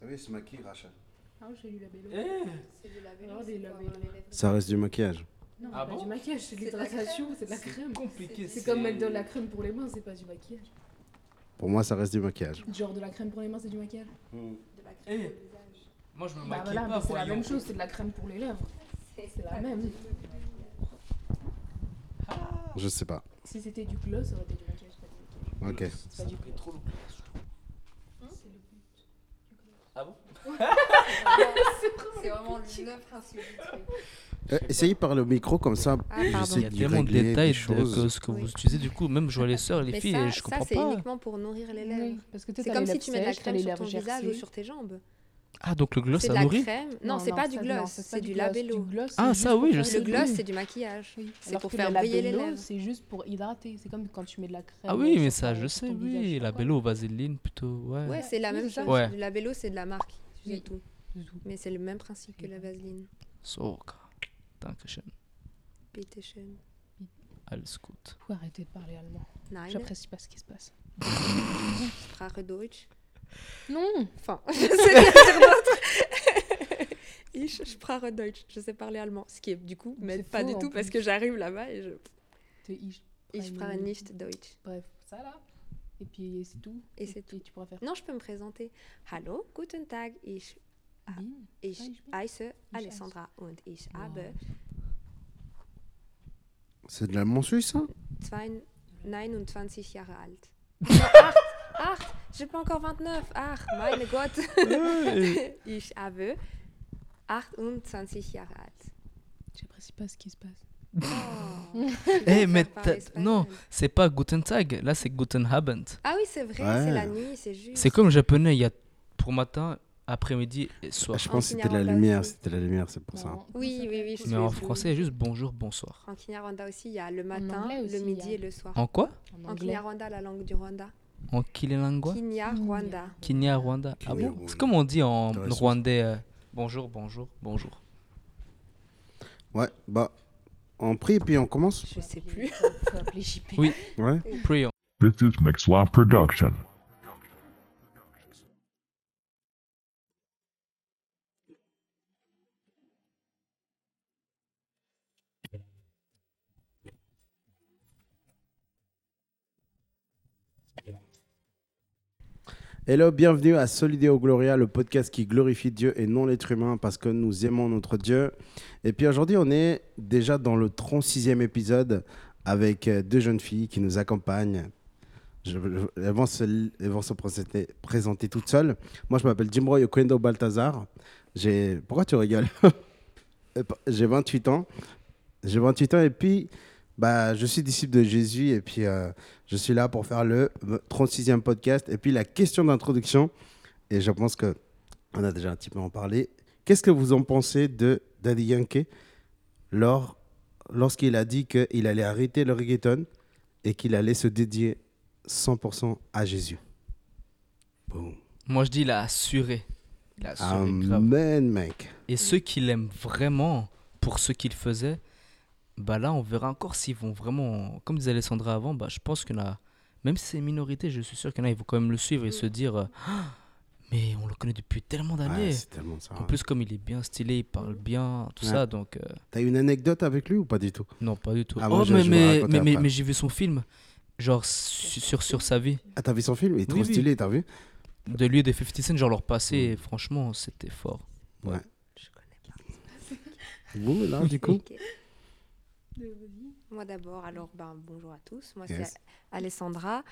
T'as vu, il se maquille, Rachel. Ah, j'ai lu la bélo. Eh c'est des labellos. les. Ça reste du maquillage. Non, Ah c'est pas bon du maquillage, c'est de C'est de la l'hydratation, c'est de la C'est crème. compliqué. C'est comme mettre de la crème pour les mains, c'est pas du maquillage. Pour moi, ça reste du maquillage. Genre de la crème pour les mains, c'est du maquillage. De la Eh. crème au visage. Moi, je me Bah maquille voilà, pas, mais c'est la voyons. même chose, c'est de la crème pour les lèvres. C'est la même. maquillage. Je sais pas. Si c'était du gloss, ça aurait été du maquillage, pas du maquillage. Ok. Ça trop C'est le but. Ah bon? C'est vraiment le principe du truc. Euh, essayez par le micro, comme ça, Ah, Il y a tellement de détails que ce que Oui. vous utilisez. Du coup, même je vois les sœurs, les Mais filles, ça, et je ça comprends c'est pas. uniquement pour nourrir les lèvres. Oui, parce que C'est comme si tu mets de la crème sur ton visage ou sur tes jambes. Ah, donc le gloss, C'est de ça la nourrit crème. Non, c'est pas du ça- gloss, non, c'est du labello. Du gloss, Ah, ça, oui, je sais. Le gloss, c'est du maquillage. Oui. C'est pour faire le briller les labello, lèvres. C'est juste pour hydrater. C'est comme quand tu mets de la crème. Ah oui, mais ça, je sais, oui. visage, La quoi. bello, vaseline, plutôt, ouais. Ouais, c'est la Oui, même ça. chose. Le labello, c'est de la marque. C'est Oui. tout. Mais c'est le même principe que la vaseline. So, Dankeschön. Bitte schön. Alles gut. Faut arrêter de parler allemand. J'apprécie pas ce qui se passe. Sprache Deutsch. Non Enfin, je sais. Ich sprache Deutsch. Je sais parler allemand. Ce qui est du coup, mais pas faux, du tout parce que j'arrive là-bas et je. Ich. Ich sprache nicht Deutsch. Bref, ça là. Et puis c'est tout. Et c'est puis tu pourras faire Non, je peux me présenter. Hallo, guten Tag. Ich, Ah. Ich heiße Alessandra und ich habe C'est de l'allemand suisse, ça? zwei- 29 Jahre alt. Acht, acht. J'ai pas encore 29. Ach, meine Gott. ich habe 28 Jahre alt. J'apprécie pas ce qui se passe. Oh, Eh, mais vais parler t'as- non, c'est pas Guten Tag, là c'est Guten Abend. Ah oui, c'est vrai, Ouais. c'est la nuit, c'est juste. C'est comme le japonais, il y a pour matin, après-midi et soir. Je pense que c'était la lumière, c'était la lumière, c'est pour ça. Non, Oui, ça oui, oui, je Mais en français, il y a juste bonjour, bonsoir. En Kinyarwanda aussi, il y a le matin, le midi a- et le soir. En quoi? En. Kinyarwanda, la langue du Rwanda. En Kinyarwanda. Kinya Rwanda. Ah bon. C'est comme on dit en rwandais euh, bonjour, bonjour, bonjour. Ouais, bah, on prie et puis on commence Je sais plus. Faut faut appeler JP. Oui. Ouais. Prions. This is Mixlaw Production. Hello, bienvenue à Solideo Gloria, le podcast qui glorifie Dieu et non l'être humain parce que nous aimons notre Dieu. Et puis aujourd'hui, on est déjà dans le 36e épisode avec euh, deux jeunes filles qui nous accompagnent. Je- elles, vont se, présenter, toutes seules. Moi, je m'appelle Jimroy Oquendo Balthazar. J'ai... Pourquoi tu rigoles? Euh, J'ai 28 ans. J'ai 28 ans et puis bah, je suis disciple de Jésus et puis euh, je suis là pour faire le 36e podcast. Et puis la question d'introduction, et je pense que on a déjà un petit peu en parlé. Qu'est-ce que vous en pensez de Daddy Yankee lors, lorsqu'il a dit qu'il allait arrêter le reggaeton et qu'il allait se dédier 100% à Jésus? Boum. Moi je dis il a assuré. Il a assuré grave. Amen, mec. Et ceux qui l'aiment vraiment pour ce qu'il faisait, bah là on verra encore s'ils vont vraiment, comme disait Alessandra avant, bah je pense qu'il y en a, même si c'est minorité, je suis sûr qu'il y en a, ils vont quand même le suivre et se dire, euh, Ah, mais on le connaît depuis tellement d'années. Ouais, c'est tellement ça. en plus comme il est bien stylé, il parle bien, tout Ouais. ça, donc euh, T'as une anecdote avec lui ou pas du tout? Non pas du tout. Ah, moi, oh mais, mais, mais, mais, j'ai vu son film, genre su- sur, sur sa vie, Ah, t'as vu son film? Il est trop Oui, oui. stylé, t'as vu? De lui et de 50 Cent, genre leur passé, Mm. franchement c'était fort. Je connais pas. Vous, là, du coup. Moi d'abord, alors ben, bonjour à tous. Moi Yes. c'est Alessandra.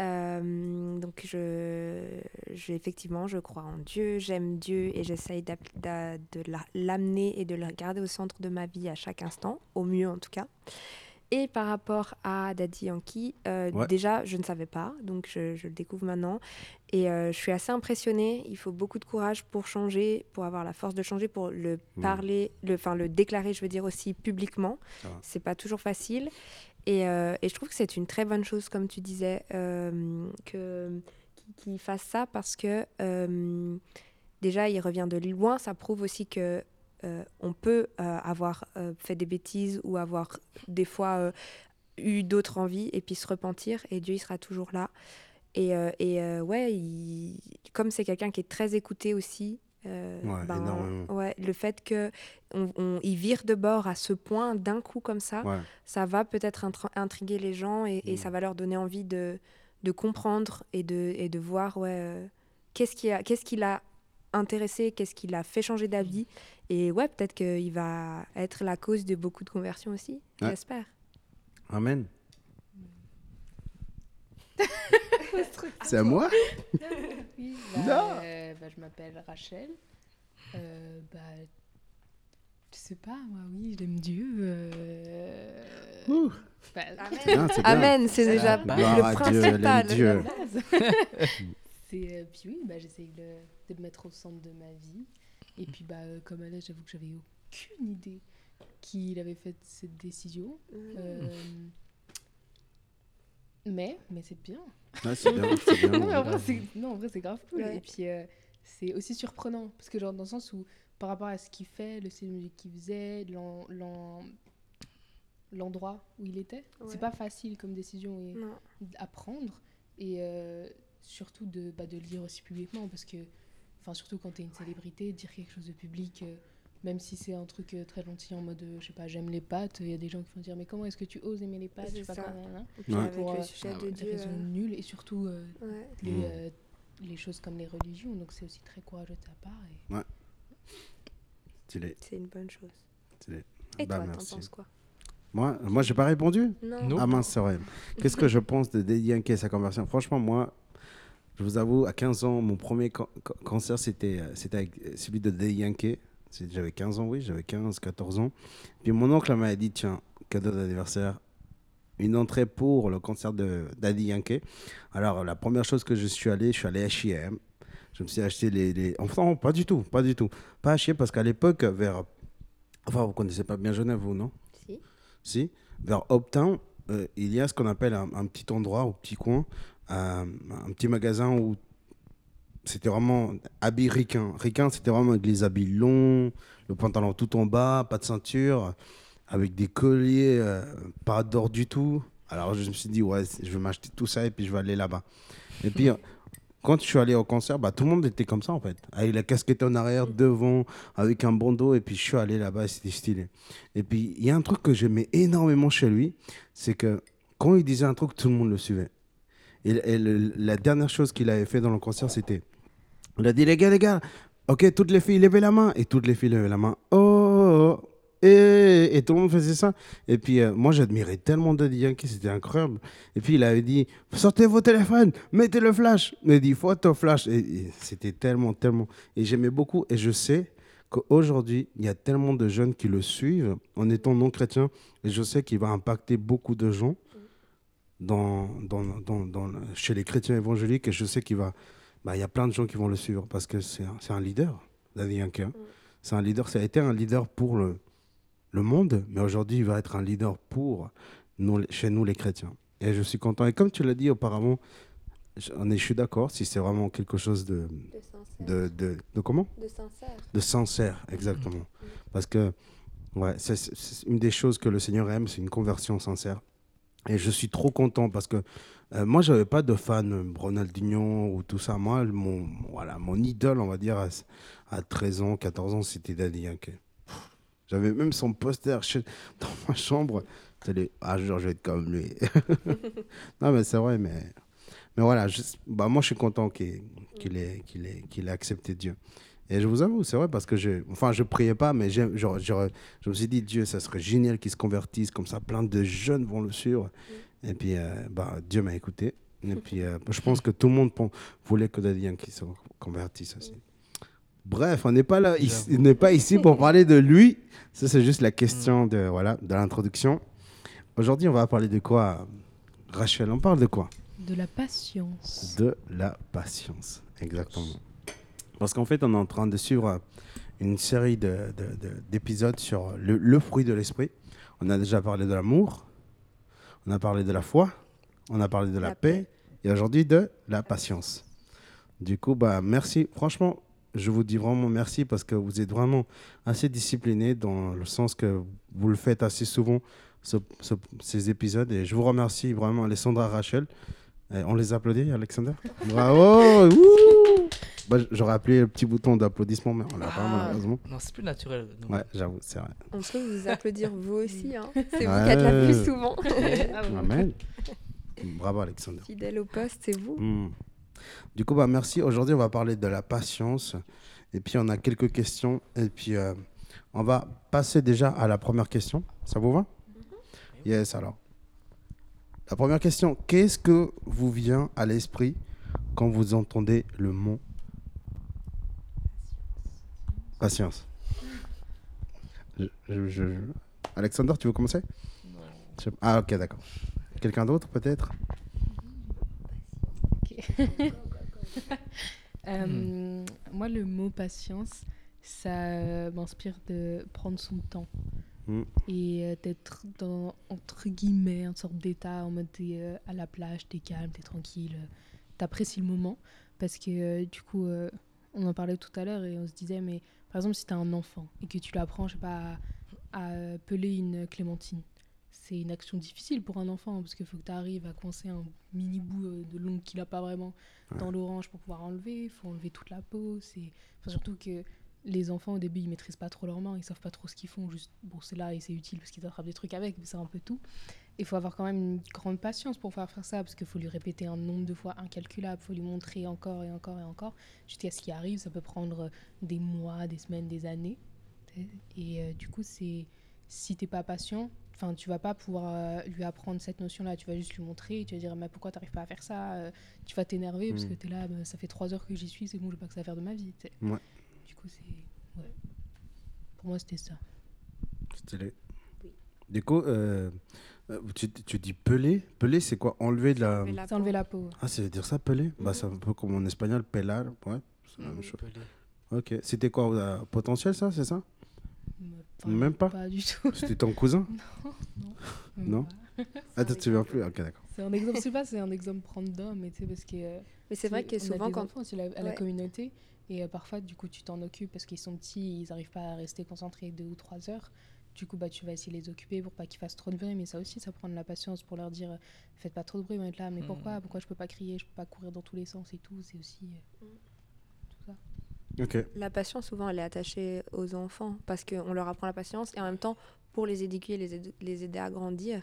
Euh, donc je, je- effectivement, je crois en Dieu, j'aime Dieu et j'essaye de la- l'amener et de le garder au centre de ma vie à chaque instant, au mieux en tout cas. Et par rapport à Daddy Yankee, euh, Ouais. déjà je ne savais pas, donc je, je le découvre maintenant. Et euh, je suis assez impressionnée. Il faut beaucoup de courage pour changer, pour avoir la force de changer, pour le parler, le, enfin le déclarer, je veux dire aussi publiquement. Va. C'est pas toujours facile. Et, euh, et je trouve que c'est une très bonne chose, comme tu disais, que qu'il- fasse ça parce que déjà il revient de loin. Ça prouve aussi que euh, on peut euh, avoir euh, fait des bêtises ou avoir des fois eu d'autres envies et puis se repentir et Dieu il sera toujours là. Et, et ouais, il- comme c'est quelqu'un qui est très écouté aussi, euh, Ouais, le fait que on, on- il vire de bord à ce point d'un coup comme ça, Ouais. ça va peut-être intri- intriguer les gens et, et Mm. ça va leur donner envie de, de comprendre et de, et de voir ouais, qu'est-ce qui a, qu'est-ce qui l'a intéressé, qu'est-ce qui l'a fait changer d'avis. Et ouais, peut-être qu'il va être la cause de beaucoup de conversions aussi, Ouais. j'espère. Amen. C'est à moi? Oui, Non. bah, euh, bah, je m'appelle Rachel. Euh, bah, je sais pas, moi, oui, j'aime Dieu. euh, Ouh. bah. Amen, c'est déjà Ah, bah, le Dieu, principal. Dieu. euh, puis oui, bah, j'essaye de, de me mettre au centre de ma vie. Et puis, bah, euh, comme elle, j'avoue que j'avais aucune idée qu'il avait fait cette décision. Euh, mais, mais c'est bien. C'est bien, c'est bien. non, mais en vrai, grave. c'est, non, en vrai, c'est grave cool. Ouais. Et puis, euh, c'est aussi surprenant. Parce que, genre, dans le sens où, par rapport à ce qu'il fait, le style de musique qu'il faisait, l'en- l'en- l'endroit où il était, Ouais. c'est pas facile comme décision et- à prendre. Et euh, surtout de, bah, de le dire aussi publiquement. Parce que, enfin, surtout quand t'es une célébrité, dire quelque chose de public. euh, même si c'est un truc euh, très gentil en mode, euh, je sais pas, j'aime les pâtes, il y a des gens qui vont dire, mais comment est-ce que tu oses aimer les pâtes Je sais C'est pas quoi, puis Ouais. avec Pour, le euh, sujet ah de ouais. Des raisons nulles et surtout euh, ouais. les, Mm. euh, les choses comme les religions. Donc c'est aussi très courageux de ta part. Et... Stylé, C'est une bonne chose. Et Bah, toi, t'en penses quoi? Moi, moi j'ai pas répondu? Non. Ah mince, c'est vrai. Qu'est-ce que je pense de Yankee et sa conversion Franchement, moi, je vous avoue, à 15 ans, mon premier can- can- concert, c'était euh, euh, celui de. C'est- J'avais 15 ans, oui, j'avais 15, 14 ans. Puis mon oncle m'a dit, tiens, cadeau d'anniversaire, une entrée pour le concert de Daddy Yankee. Alors, la première chose que je suis allé, je suis allé à H&M. Je me suis acheté les... les... Enfin, non, pas du tout, pas du tout. Pas à H&M parce qu'à l'époque, vers... Enfin, vous connaissez pas bien Genève, vous, non? Si. si, vers Uptown, euh, il y a ce qu'on appelle un, un petit endroit, un petit coin, un petit magasin où c'était vraiment habits ricains. Ricains, c'était vraiment avec les habits longs, le pantalon tout en bas, pas de ceinture, avec des colliers, euh, pas d'or du tout. Alors je me suis dit, ouais, je vais m'acheter tout ça et puis je vais aller là-bas. Et puis, euh, quand je suis allé au concert, bah, tout le monde était comme ça en fait. Avec la casquette en arrière, devant, avec un bandeau. Et puis je suis allé là-bas c'était stylé. Et puis il y a un truc que j'aimais énormément chez lui, c'est que quand il disait un truc, tout le monde le suivait. Et, la dernière chose qu'il avait fait dans le concert, c'était il a dit les gars, les gars, ok, toutes les filles levez la main. Et toutes les filles levaient la main. Oh, oh, oh. Et, et tout le monde faisait ça. Et puis euh, moi, j'admirais tellement Daddy Yankee, c'était incroyable. Et puis il avait dit sortez vos téléphones, mettez le flash. Il a dit photo flash. Et, et c'était tellement, tellement. Et j'aimais beaucoup. Et je sais qu'aujourd'hui, il y a tellement de jeunes qui le suivent en étant non chrétiens. Et je sais qu'il va impacter beaucoup de gens dans, dans, dans, dans- chez les chrétiens évangéliques. Et je sais qu'il va. bah, Il y a plein de gens qui vont le suivre parce que c'est un, leader, Daddy Yankee. hein. C'est un leader. Ça a été un leader pour le, le monde, mais aujourd'hui, il va être un leader pour nous, chez nous, les chrétiens. Et je suis content. Et comme tu l'as dit auparavant, je, on est- je suis d'accord, si c'est vraiment quelque chose de, De sincère. de, de, de comment? De sincère. De sincère, exactement. Parce que ouais, c'est une des choses que le Seigneur aime, c'est une conversion sincère. Et je suis trop content parce que euh, moi, j'avais pas de fan Ronaldinho ou tout ça. Moi, mon, voilà, mon idole, on va dire, à, à 13 ans, 14 ans, c'était Daddy Yankee. J'avais même son poster dans ma chambre. Ah, je vais être comme lui. non, mais c'est vrai, mais, mais voilà, je- bah, moi, je suis content qu'il ait, qu'il ait, qu'il ait accepté Dieu. Et je vous avoue, c'est vrai, parce que je, enfin, je priais pas, mais genre, genre, je me suis dit, Dieu, ça serait génial qu'il se convertisse, comme ça, plein de jeunes vont le suivre. Et puis, euh, bah, Dieu m'a écouté. Et puis, euh, je pense que tout le monde voulait que Daddy Yankee se convertisse aussi. Bref, on n'est pas là, ici, on n'est pas ici pour parler de lui. Ça, c'est juste la question de, voilà, de l'introduction. Aujourd'hui, on va parler de quoi, Rachel? On parle de quoi? De la patience. de la patience, exactement. Parce qu'en fait, on est en train de suivre une série de- de- de- d'épisodes sur le, le fruit de l'esprit. On a déjà parlé de l'amour, on a parlé de la foi, on a parlé de la, La paix, et aujourd'hui de la patience. Du coup, bah, merci. Franchement, je vous dis vraiment merci parce que vous êtes vraiment assez discipliné dans le sens que vous le faites assez souvent, ce- ce- ces épisodes. Et je vous remercie vraiment, Alessandra Rachel. On les applaudit, Alexander? Bravo Bah, J'aurais appelé le petit bouton d'applaudissement, mais on l'a pas, Ah. malheureusement. Non, c'est plus naturel. donc. Ouais, j'avoue, c'est vrai. On peut vous applaudir vous aussi. Hein. C'est vous qui êtes la plus souvent. Amen. Bravo, Alexander. Fidèle au poste, c'est vous. Hmm. Du coup, bah, merci. Aujourd'hui, on va parler de la patience. Et puis, on a quelques questions. Et puis, euh, on va passer déjà à la première question. Ça vous va? Yes, alors. La première question. Qu'est-ce que vous vient à l'esprit quand vous entendez le mot patience. Je- je- je- Alexander, tu veux commencer? Ah, ok, d'accord. Quelqu'un d'autre, peut-être? Euh, Moi, le mot patience, ça euh, m'inspire de prendre son temps. Mm. et euh, d'être dans, entre guillemets, une sorte d'état en mode t'es euh, à la plage, t'es calme, t'es tranquille, t'apprécies le moment. Parce que euh, du coup, euh, on en parlait tout à l'heure et on se disait, mais par exemple, si t'as un enfant et que tu l'apprends, je sais pas, à, peler une clémentine, c'est une action difficile pour un enfant parce qu'il faut que tu arrives à coincer un mini bout euh, de l'ongle qu'il a pas vraiment dans l'orange pour pouvoir enlever. Il faut enlever toute la peau. C'est enfin, surtout que les enfants au début ils maîtrisent pas trop leurs mains, ils savent pas trop ce qu'ils font. Juste bon c'est là et c'est utile parce qu'ils attrapent des trucs avec, mais c'est un peu tout. Il faut avoir quand même une grande patience pour pouvoir faire ça parce qu'il faut lui répéter un nombre de fois incalculable. Il faut lui montrer encore et encore et encore jusqu'à ce qu'il arrive. Ça peut prendre des mois, des semaines, des années. Et euh, du coup c'est si t'es pas patient, enfin tu vas pas pouvoir euh, lui apprendre cette notion-là. Tu vas juste lui montrer, tu vas dire mais pourquoi t'arrives pas à faire ça Euh, Tu vas t'énerver parce Mm. que t'es là, bah, ça fait trois heures que j'y suis, c'est bon, j'ai pas que ça à faire de ma vie. Ouais. Du coup c'est ouais. Pour moi c'était ça. Oui. Du coup, euh, euh, tu, tu dis peler. Peler, c'est quoi? Enlever de la. Enlever la C'est enlever la peau. Ah, c'est dire ça, peler bah, C'est un peu comme en espagnol, pelar. Ouais, c'est la même Mhm. chose. Pelé. Ok. C'était quoi euh, Potentiel, ça, c'est ça? Enfin, Même pas? Pas du tout. C'était ton cousin? Même Non. pas. Ah, tu te souviens plus? Ok, d'accord. C'est un exemple, je sais pas, c'est un exemple random, mais tu sais, parce que. euh, Mais c'est vrai que on souvent, quand. enfants aussi, la- à la communauté, et euh, parfois, du coup, tu t'en occupes parce qu'ils sont petits, ils n'arrivent pas à rester concentrés deux ou trois heures. Du coup, bah, tu vas essayer de les occuper pour pas qu'ils fassent trop de bruit, mais ça aussi, ça prend de la patience pour leur dire euh, faites pas trop de bruit, mais être là, mais Mhm. pourquoi? Pourquoi je peux pas crier, je peux pas courir dans tous les sens et tout C'est aussi. euh, tout ça. Ok. La patience, souvent, elle est attachée aux enfants parce qu'on leur apprend la patience et en même temps, pour les éduquer, les aider, les aider à grandir,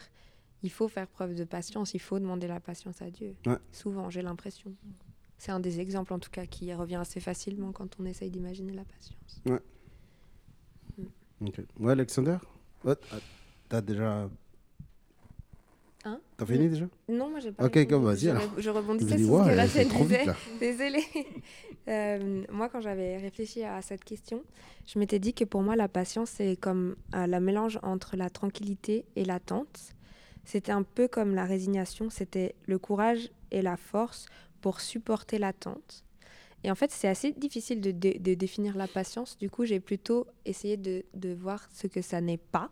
il faut faire preuve de patience, il faut demander la patience à Dieu. Ouais. Souvent, j'ai l'impression. C'est un des exemples, en tout cas, qui revient assez facilement quand on essaye d'imaginer la patience. Ok. Ouais, Alexander Ouais, ah, T'as déjà. Hein T'as fini déjà? Non, moi, j'ai pas. Ok, comme, vas-y, Je, alors. je rebondissais dis, sur ce que la vite disait. Désolée. Euh, moi, quand j'avais réfléchi à cette question, je m'étais dit que pour moi, la patience, c'est comme euh, la mélange entre la tranquillité et l'attente. C'était un peu comme la résignation, c'était le courage et la force pour supporter l'attente. Et en fait, c'est assez difficile de, de définir la patience. Du coup, j'ai plutôt essayé de, de voir ce que ça n'est pas.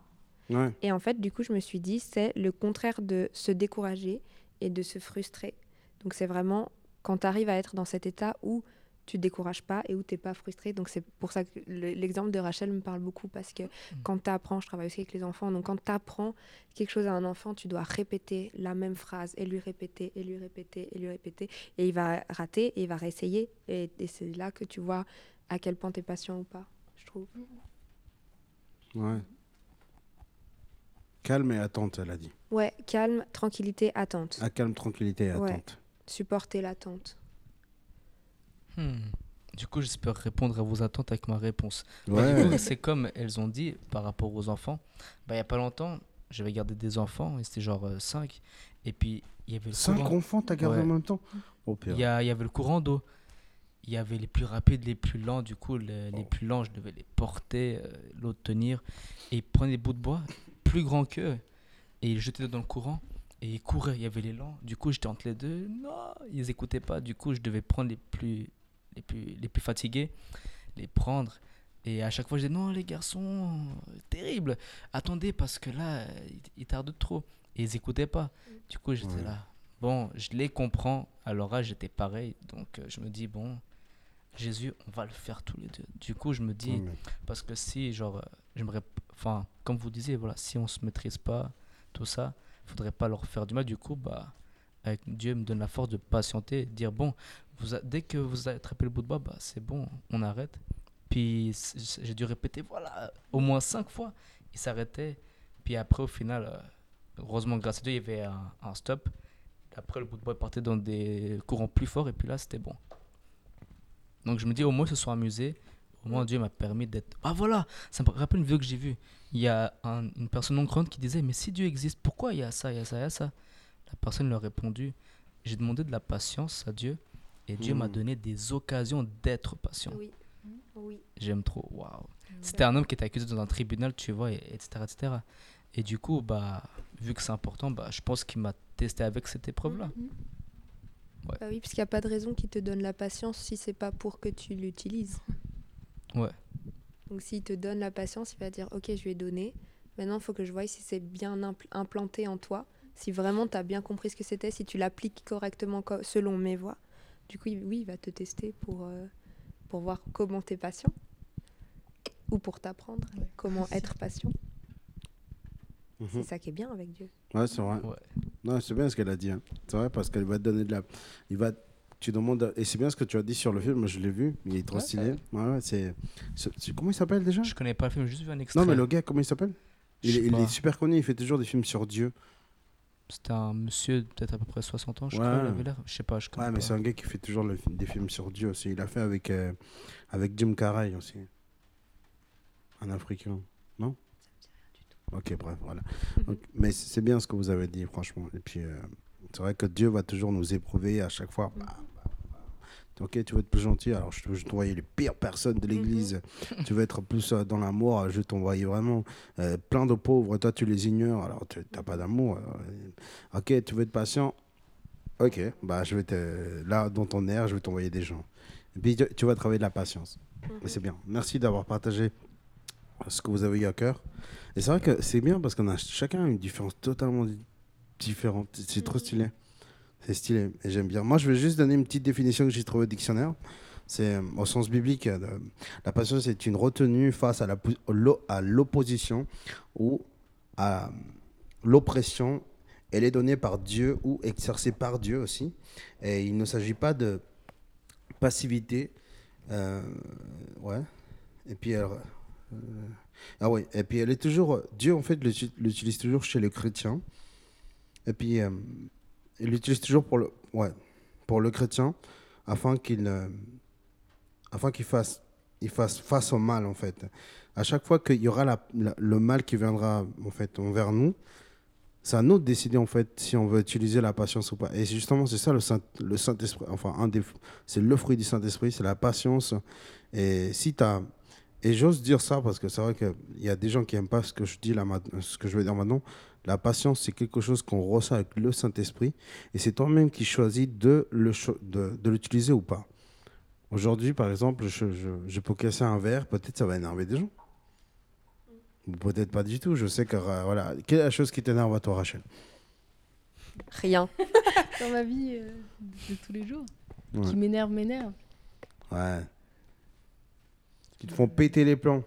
Ouais. Et en fait, du coup, je me suis dit, c'est le contraire de se décourager et de se frustrer. Donc, c'est vraiment quand tu arrives à être dans cet état où tu te décourages pas et où tu n'es pas frustré. Donc, c'est pour ça que le- l'exemple de Rachel me parle beaucoup parce que quand tu apprends, je travaille aussi avec les enfants, donc quand tu apprends quelque chose à un enfant, tu dois répéter la même phrase et lui répéter et lui répéter et lui répéter. Et il va rater et il va réessayer. Et, et c'est là que tu vois à quel point tu es patient ou pas, je trouve. Ouais. Calme et attente, elle a dit. Ouais, calme, tranquillité, attente. Ah, calme, tranquillité et Ouais. attente. Supporter l'attente. Hmm. Du coup, j'espère répondre à vos attentes avec ma réponse. Bah, Ouais. c'est comme elles ont dit par rapport aux enfants. Bah, il n'y a pas longtemps, j'avais gardé des enfants, et c'était genre 5. Et puis, il y avait le Cinq courant. enfants, t'as gardé Ouais. en même temps? Oh. Il y, a- y avait le courant d'eau. Il y avait les plus rapides, les plus lents. Du coup, les, Oh. plus lents, je devais les porter, euh, l'autre tenir. Et ils prenaient des bouts de bois plus grands qu'eux. Et ils jetaient dans le courant. Et ils couraient. Il y avait les lents. Du coup, j'étais entre les deux. Non, ils écoutaient pas. Du coup, je devais prendre les plus, les plus, les plus fatigués, les prendre. Et à chaque fois, je disais non, les garçons, terrible. Attendez, parce que là, ils, tardent trop. Et ils écoutaient pas. Du coup, j'étais Ouais. là. Bon, je les comprends. À leur âge, j'étais pareil. Donc, euh, je me dis, bon, Jésus, on va le faire tous les deux. Du coup, je me dis, Ouais, parce que si, genre, j'aimerais. Enfin, comme vous disiez, voilà, si on se maîtrise pas, tout ça, faudrait pas leur faire du mal. Du coup, bah, avec Dieu me donne la force de patienter, de dire bon, dès que vous attrapez le bout de bois, bah, c'est bon, on arrête. Puis j'ai dû répéter, voilà, au moins cinq fois. Il s'arrêtait. Puis après, au final, euh, heureusement, grâce à Dieu, il y avait un, stop. Après, le bout de bois partait dans des courants plus forts. Et puis là, c'était bon. Donc je me dis, au moins, ils se sont amusés. Au moins, Dieu m'a permis d'être. Ah voilà, ça me rappelle une vidéo que j'ai vue. Il y a un- une personne non croyante qui disait, mais si Dieu existe, pourquoi il y a ça, il y a ça, il y a ça? La personne leur a répondu, j'ai demandé de la patience à Dieu. Et Dieu m'a Hmm. donné des occasions d'être patient. Oui. Oui. J'aime trop. Waouh. C'était un homme qui était accusé dans un tribunal, tu vois, et, etc., etc. Et du coup, bah, vu que c'est important, bah, je pense qu'il m'a testé avec cette épreuve-là. Mhm. Bah oui, parce qu'il n'y a pas de raison qui te donne la patience si c'est pas pour que tu l'utilises. Ouais. Donc s'il te donne la patience, il va dire ok, je lui ai donné. Maintenant, il faut que je voie si c'est bien impl- implanté en toi, si vraiment tu as bien compris ce que c'était, si tu l'appliques correctement co- selon mes voies. Du coup, il- oui, il va te tester pour, euh, pour voir comment tu es patient ou pour t'apprendre Ouais. comment être patient. Mhm. C'est ça qui est bien avec Dieu. Ouais, c'est vrai. Ouais. Non, c'est bien ce qu'elle a dit. hein. C'est vrai parce qu'elle va te donner de la. Il va. Tu demandes. Et c'est bien ce que tu as dit sur le film. Moi, je l'ai vu. Il est trop Ouais, stylé. Ouais, ouais, c'est. c'est- c'est- Comment il s'appelle déjà? Je connais pas le film, juste vu un extrait. Non, mais le gars, comment il s'appelle? Il, est super connu. Il fait toujours des films sur Dieu. C'était un monsieur, peut-être à peu près 60 ans, je Ouais. crois, il avait l'air. Je sais pas, je connais Ouais, mais c'est un gars qui fait toujours le- des films sur Dieu aussi. Il a fait avec, euh, avec Jim Carrey aussi. Un Africain. Non? Ok, bref, voilà. Donc, mais c'est bien ce que vous avez dit, franchement. Et puis, euh, c'est vrai que Dieu va toujours nous éprouver à chaque fois. Bah. Ok, tu veux être plus gentil, alors je vais t'envoyer les pires personnes de l'église. tu veux être plus euh, dans l'amour, je vais t'envoyer vraiment euh, plein de pauvres. Toi, tu les ignores, alors tu n'as pas d'amour. euh, Ok, tu veux être patient, Ok, bah je vais te là dans ton air, je vais t'envoyer des gens. Et puis tu, vas travailler de la patience. Et c'est bien. Merci d'avoir partagé ce que vous avez eu à cœur. Et c'est vrai que c'est bien parce qu'on a chacun une différence totalement di- différente. C'est trop stylé. C'est stylé et j'aime bien. Moi, je vais juste donner une petite définition que j'ai trouvée au dictionnaire. C'est euh, au sens biblique, euh, la patience est une retenue face à l'opposition ou à l'oppression elle est donnée par Dieu ou exercée par Dieu aussi. Et il ne s'agit pas de passivité. euh, ouais. Et puis, elle, ah ouais. Et puis, elle est toujours. Dieu, en fait, l'uti- l'utilise toujours chez les chrétiens. Et puis, il l'utilise toujours pour le, ouais, pour le chrétien afin qu'il euh, afin qu'il fasse, il fasse face au mal, en fait. À chaque fois qu'il y aura le mal qui viendra, en fait, envers nous, c'est à nous de décider en fait si on veut utiliser la patience ou pas. Et justement, c'est ça le Saint, le Saint Esprit. Enfin, c'est le fruit du Saint Esprit, c'est la patience. Et si et j'ose dire ça parce que c'est vrai qu'il y a des gens qui aiment pas ce que je dis là, ce que je vais dire maintenant. La patience, c'est quelque chose qu'on ressent avec le Saint Esprit, et c'est toi-même qui choisis de le cho- de, de l'utiliser ou pas. Aujourd'hui, par exemple, je, je, je peux casser un verre, peut-être ça va énerver des gens. Ou peut-être pas du tout. Je sais que euh, voilà. Quelle est la chose qui t'énerve à toi, Rachel? Rien. Dans ma vie euh, de tous les jours. Ouais. Qui m'énerve, m'énerve. Ouais. Qui te font péter les plombs.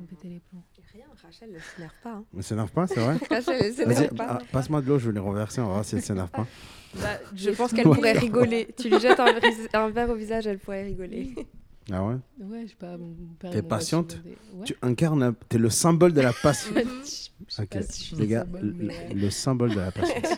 On pétait les plombs. Rachel, elle s'énerve pas. hein. Mais ça s'énerve pas, c'est vrai Rachel, Vas-y, s'énerve pas. ah, passe-moi de l'eau, je vais les renverser, on va voir si elle s'énerve pas. Bah, Je pense qu'elle pourrait rigoler. Tu lui jettes un, verre au visage, elle pourrait rigoler. Ah ouais Ouais, je sais pas. T'es patiente souvent des- Ouais. Tu incarnes, t'es le symbole de la patience. Ok, pas si je suis les gars, symbole, mais le symbole de la patience.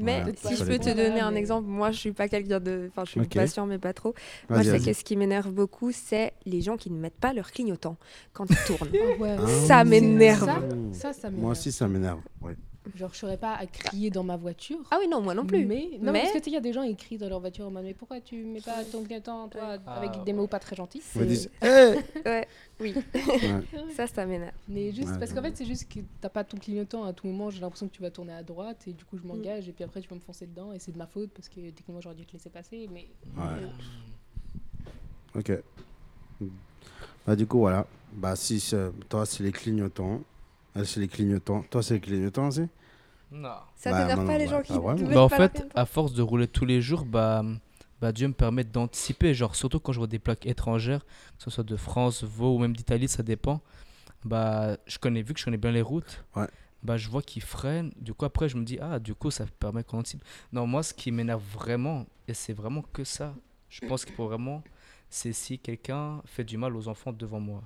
Mais Voilà, si je peux te donner un exemple, moi je suis pas quelqu'un de. Enfin, je suis Ok. patient, mais pas trop. Moi, je sais que ce qui m'énerve beaucoup, c'est les gens qui ne mettent pas leur clignotant quand ils tournent. Ah ouais. Ah. Ça m'énerve. Ça, ça, ça m'énerve. Moi aussi, ça m'énerve. ouais. Genre, je serais pas à crier dans ma voiture. Ah oui, non, moi non plus. Mais, non, Mais- parce que tu sais, il y a des gens qui crient dans leur voiture en mode, mais pourquoi tu mets pas ton clignotant, toi, Ah, avec des mots pas très gentils? Dire, C'est- Hey Ouais, oui. Ouais. Ça, ça m'énerve. Mais juste Ouais, parce qu'en fait, c'est juste que t'as pas ton clignotant à tout moment, j'ai l'impression que tu vas tourner à droite et du coup, je m'engage et puis après, tu vas me foncer dedans et c'est de ma faute parce que techniquement, j'aurais dû te laisser passer. Mais Ouais. Ok. Bah, du coup, voilà. Bah, si c'est- toi, c'est les clignotants. Elle, c'est les clignotants. Toi, c'est les clignotants aussi Non. Ça Bah, t'énerve pas les bah, gens qui Bah, mettent Bah, en fait, à force de rouler tous les jours, bah, bah Dieu me permet d'anticiper, genre surtout quand je vois des plaques étrangères, que ce soit de France, Vaud ou même d'Italie, ça dépend. Bah, je connais, vu que je connais bien les routes, Ouais. bah, je vois qu'il freine. Du coup, après, je me dis, ah, du coup, ça permet qu'on anticipe. Non, moi, ce qui m'énerve vraiment, et c'est vraiment que ça, je pense qu'il faut vraiment, c'est si quelqu'un fait du mal aux enfants devant moi.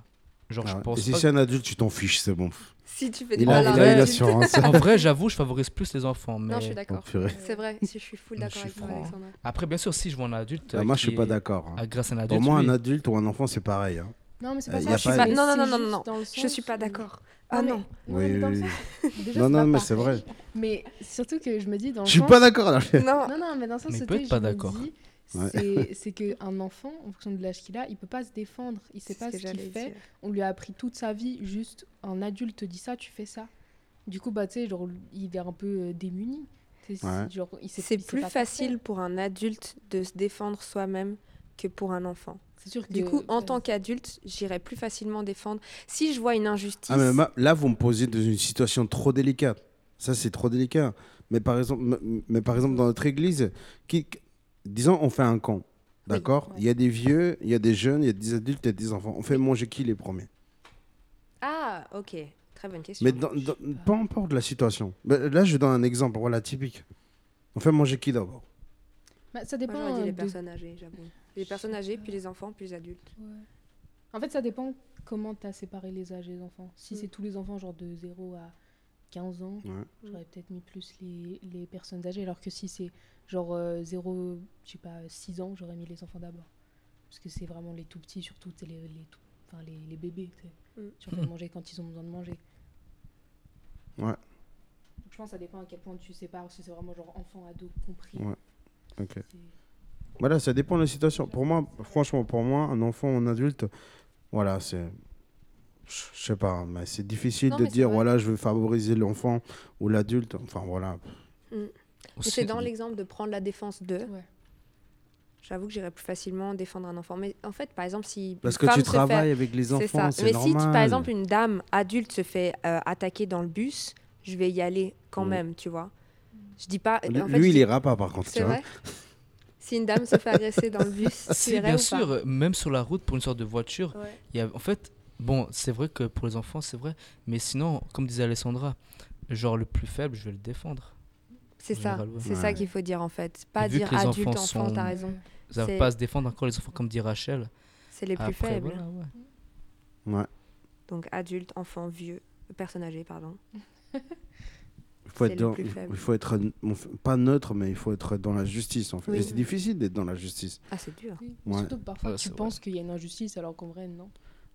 Genre, Ah je ouais. pense Et si pas c'est un adulte, tu t'en fiches, c'est bon. Si tu fais Il a, à il a. En vrai, j'avoue, je favorise plus les enfants. Mais Non, je suis Oh, d'accord. purée. C'est vrai, je suis full Je d'accord avec toi. Après, bien sûr, si je vois un adulte. Ah, euh, moi, je suis pas d'accord. hein. grâce à un Pour adulte. moi, oui. un adulte ou un enfant, c'est pareil. hein. Non, mais c'est Euh, pas y ça. a je suis pas- pas- Non, non, non, non, non, Je suis pas d'accord. Ah non. Oui, déjà, Non, non, pas mais c'est vrai. Mais surtout que je me dis dans Je suis pas d'accord. là. Non. Non, non, mais dans le sens où peut tu sais, être pas je me d'accord. dis, Ouais. c'est qu'un enfant, en fonction de l'âge qu'il a, il peut pas se défendre. Il sait pas ce qu'il j'allais fait. dire. On lui a appris toute sa vie, juste un adulte te dit ça, tu fais ça. Du coup, bah, tu sais, genre, il est un peu euh, démuni. Ouais. C'est plus facile faire. pour un adulte de se défendre soi-même que pour un enfant. C'est sûr que. Du coup, en ouais. tant qu'adulte, j'irais plus facilement défendre. Si je vois une injustice, Ah, mais ma- là, vous me posez dans une situation trop délicate. Ça, c'est trop délicat. Mais par exemple, mais par exemple dans notre église, qui, disons, on fait un camp. D'accord? Il y a des vieux, il y a des jeunes, il y a des adultes, il y a des enfants. On fait manger qui les premiers? Ah, ok, très bonne question. Mais dans- dans- peu importe la situation. Mais là, je donne un exemple, voilà, typique. On fait manger qui d'abord? Bah, ça Moi, dépend. j'aurais dit les de- personnes âgées, j'avoue. Les personnes âgées, puis les enfants, puis les adultes. Ouais. En fait, ça dépend comment tu as séparé les âges des enfants. Si Mm. c'est tous les enfants, genre de 0 à 15 ans, Ouais. j'aurais peut-être mis plus les, les personnes âgées. Alors que si c'est genre euh, 0, je sais pas, 6 ans, j'aurais mis les enfants d'abord. Parce que c'est vraiment les tout petits, surtout les, les, tout- enfin, les, les bébés. tu sais. Mm. Tu fais manger quand ils ont besoin de manger. Ouais. Donc, je pense que ça dépend à quel point tu sépares. Si c'est vraiment genre enfant, ado, compris. Ouais. Ok. Voilà, ça dépend de la situation. Pour moi, franchement, pour moi, un enfant ou un adulte, voilà, c'est. Je sais pas, mais c'est difficile Non, de c'est dire, voilà, je veux favoriser l'enfant ou l'adulte. Enfin, voilà. Aussi, c'est dans l'exemple de prendre la défense d'eux. Ouais. J'avoue que j'irais plus facilement défendre un enfant. Mais en fait, par exemple, si. Parce que tu fait- travailles avec les C'est enfants, ça. c'est Mais normal. si, tu- par exemple, une dame adulte se fait euh, attaquer dans le bus, je vais y aller quand Mm. même, tu vois. Je dis pas. Lui, en fait, lui, je il ira pas, par contre. tu C'est vois. vrai Si une dame se fait agresser dans le bus, tu irais bien ou sûr, même sur la route, pour une sorte de voiture, Ouais. il y a, en fait, bon, c'est vrai que pour les enfants, c'est vrai, mais sinon, comme disait Alessandra, genre le plus faible, je vais le défendre. C'est ça, ouais. c'est ça qu'il faut dire en fait. Pas dire les adulte, enfants enfant, sont- t'as raison. Ils n'arrivent C'est- pas à se défendre encore les enfants, comme dit Rachel. C'est les plus Après, faibles. voilà, ouais. Ouais. Donc adulte, enfant, vieux, personne âgée, pardon. Il faut, être dans- il faut être, pas neutre, mais il faut être dans la justice, en fait. Oui. C'est difficile d'être dans la justice. Ah, c'est dur. Oui, Ouais. Surtout que parfois tu penses qu'il y a une injustice alors qu'en vrai non.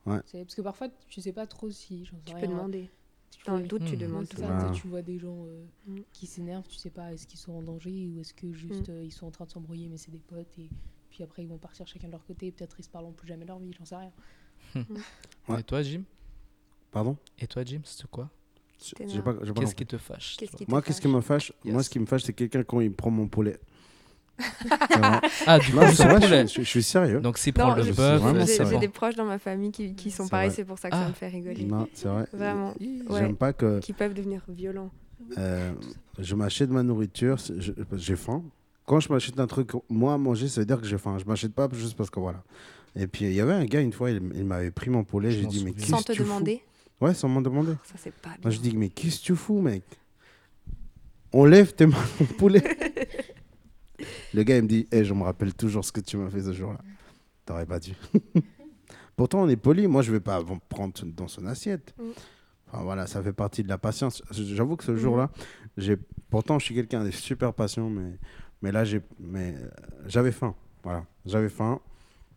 Ouais. Parce que parfois tu sais pas trop si. j'en sais Tu rien, peux demander. tu Dans le doute, tu demandes tout. ça, Ouais. tu tu vois des gens euh, Mm. qui s'énervent, tu sais pas est-ce qu'ils sont en danger ou est-ce que juste euh, ils sont en train de s'embrouiller mais c'est des potes et puis après ils vont partir chacun de leur côté et peut-être ils se parleront plus jamais leur vie, j'en sais rien. Ouais. Et toi, Jim? Pardon? Et toi, Jim, c'est quoi? Qu'est-ce qui te fâche Moi, qu'est-ce qui me fâche? Moi, Yes. ce qui me fâche, c'est quelqu'un quand il prend mon poulet. C'est. Ah, du coup, Non, c'est vrai, je, je- je suis sérieux. Donc, s'il Non, prend le bœuf, J'ai c'est des proches dans ma famille qui, qui sont C'est pareils, c'est pour ça que ça Ah. me fait rigoler. Non, c'est vrai. Vraiment. Ouais. J'aime pas que Qui peuvent devenir violents. euh, je m'achète ma nourriture, c'est- je- j'ai faim. Quand je m'achète un truc, moi, à manger, ça veut dire que j'ai faim. Je m'achète pas juste parce que voilà. Et puis, il y avait un gars, une fois, il, il m'avait pris mon poulet. Je J'ai dit, mais qu'est-ce Sans que te tu fous? Demander. Ouais, sans m'en demander. Ça, c'est pas bien. Moi, je dis, mais qu'est-ce que tu fous, mec? Enlève tes mains de mon poulet. Le gars, il me dit, Eh, je me rappelle toujours ce que tu m'as fait ce jour-là. T'aurais pas dû. Pourtant, on est poli. Moi, je vais pas prendre dans son assiette. Mm. Enfin, voilà, ça fait partie de la patience. J'avoue que ce Mhm. jour-là, j'ai pourtant, je suis quelqu'un de super patient, mais, mais là, j'ai, mais euh, j'avais faim. Voilà, j'avais faim.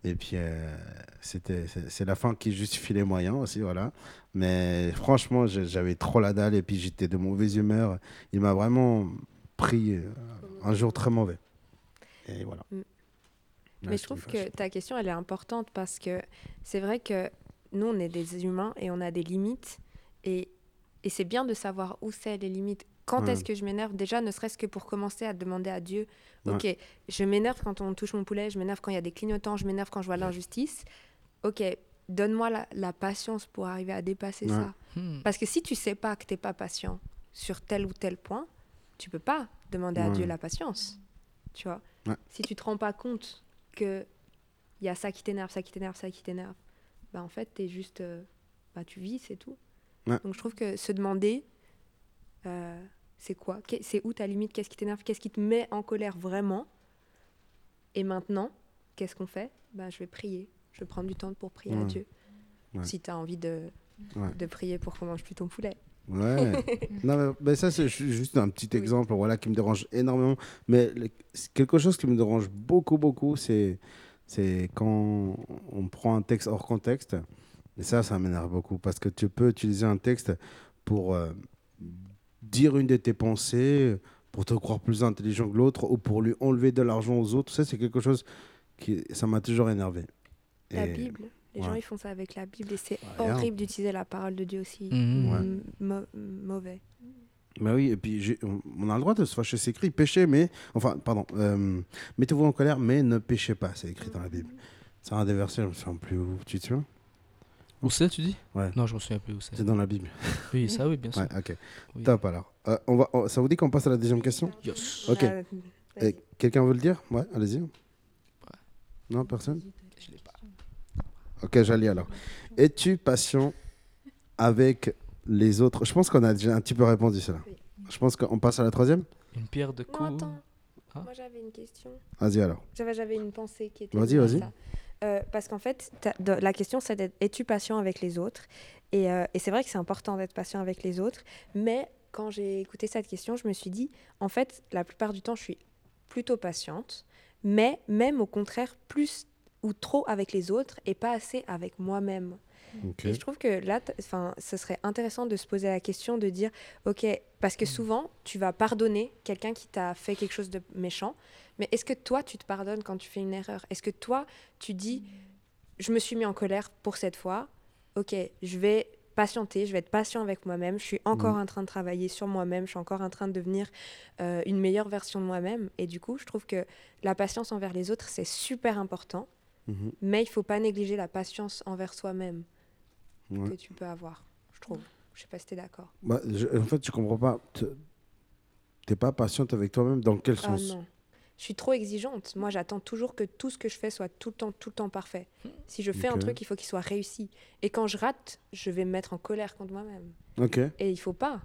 Et puis, euh, c'était, c'est, la faim qui justifie les moyens aussi, voilà. Mais franchement, j'avais trop la dalle et puis j'étais de mauvaise humeur. Il m'a vraiment pris euh, un jour très mauvais. Et voilà. Mm. Là, Mais je trouve que ta question, elle est importante parce que c'est vrai que nous, on est des humains et on a des limites. Et, et c'est bien de savoir où c'est les limites. Quand Ouais. est-ce que je m'énerve? Déjà, ne serait-ce que pour commencer à demander à Dieu, Ouais. ok, je m'énerve quand on touche mon poulet, je m'énerve quand il y a des clignotants, je m'énerve quand je vois l'injustice. Ok, donne-moi la, la patience pour arriver à dépasser Ouais. ça. Hmm. Parce que si tu sais pas que t'es pas patient sur tel ou tel point, tu peux pas demander à Ouais. Dieu la patience. Tu vois Ouais. Si tu te rends pas compte que il y a ça qui t'énerve, ça qui t'énerve, ça qui t'énerve, bah en fait, t'es juste. euh, bah tu vis, c'est tout. Ouais. Donc je trouve que se demander, euh, c'est quoi? C'est où ta limite? Qu'est-ce qui t'énerve? Qu'est-ce qui te met en colère vraiment? Et maintenant, qu'est-ce qu'on fait? Bah, Je vais prier. Je vais prendre du temps pour prier à. Dieu. Si tu as envie de, de prier pour qu'on mange plus ton poulet. Ouais. non, mais, ça, c'est ju- juste un petit exemple voilà, qui me dérange énormément. Mais le- quelque chose qui me dérange beaucoup, beaucoup, c'est c'est quand on prend un texte hors contexte. Et ça, ça m'énerve beaucoup parce que tu peux utiliser un texte pour euh, dire une de tes pensées, pour te croire plus intelligent que l'autre ou pour lui enlever de l'argent aux autres. Ça, c'est quelque chose qui, ça m'a toujours énervé. La Et- Bible. Les ouais. gens, ils font ça avec la Bible et c'est Ouais, hein. horrible d'utiliser la parole de Dieu aussi. Mhm. Ouais. Mauvais. Bah oui, et puis on a le droit de se fâcher, c'est écrit péchez, mais. Enfin, pardon. euh, Mettez-vous en colère, mais ne péchez pas, c'est écrit dans la Bible. C'est un des versets, je me souviens plus où. Tu te souviens? Où c'est, tu dis? Ouais. Non, je me souviens plus où c'est. C'est dans la Bible. Oui, ça, oui, bien sûr. Ouais, ok. Oui. Top alors. Euh, on va, ça vous dit qu'on passe à la deuxième question? Yes. Ok. Euh, Quelqu'un veut le dire? Ouais, allez-y. Non, personne? Ok, j'allais alors. Es-tu patient avec les autres? Je pense qu'on a déjà un petit peu répondu cela. Oui. Je pense qu'on passe à la troisième Une pierre de Non, coups. attends. Ah. Moi, j'avais une question. Vas-y alors. J'avais, une pensée qui était. Vas-y, vas-y. Euh, parce qu'en fait, la question, c'est d'être es-tu patient avec les autres? Et, euh, et c'est vrai que c'est important d'être patient avec les autres. Mais quand j'ai écouté cette question, je me suis dit, en fait, la plupart du temps, je suis plutôt patiente. Mais même au contraire, plus ou trop avec les autres et pas assez avec moi-même. Et je trouve que là, enfin, ce serait intéressant de se poser la question de dire, ok, parce que souvent, tu vas pardonner quelqu'un qui t'a fait quelque chose de méchant, mais est-ce que toi, tu te pardonnes quand tu fais une erreur? Est-ce que toi, tu dis, je me suis mis en colère pour cette fois, ok, je vais patienter, je vais être patient avec moi-même, je suis encore en train de travailler sur moi-même, je suis encore en train de devenir euh, une meilleure version de moi-même, et du coup, je trouve que la patience envers les autres, c'est super important, Mhm. mais il faut pas négliger la patience envers soi-même Ouais. que tu peux avoir, je trouve. Je sais pas si tu es d'accord. Bah, je- en fait, je comprends pas. Te- T'es pas patiente avec toi-même dans quel Ah sens? non. Je suis trop exigeante. Moi, j'attends toujours que tout ce que je fais soit tout le temps, tout le temps parfait. Si je fais un truc, il faut qu'il soit réussi. Et quand je rate, je vais me mettre en colère contre moi-même. Ok. Et il faut pas.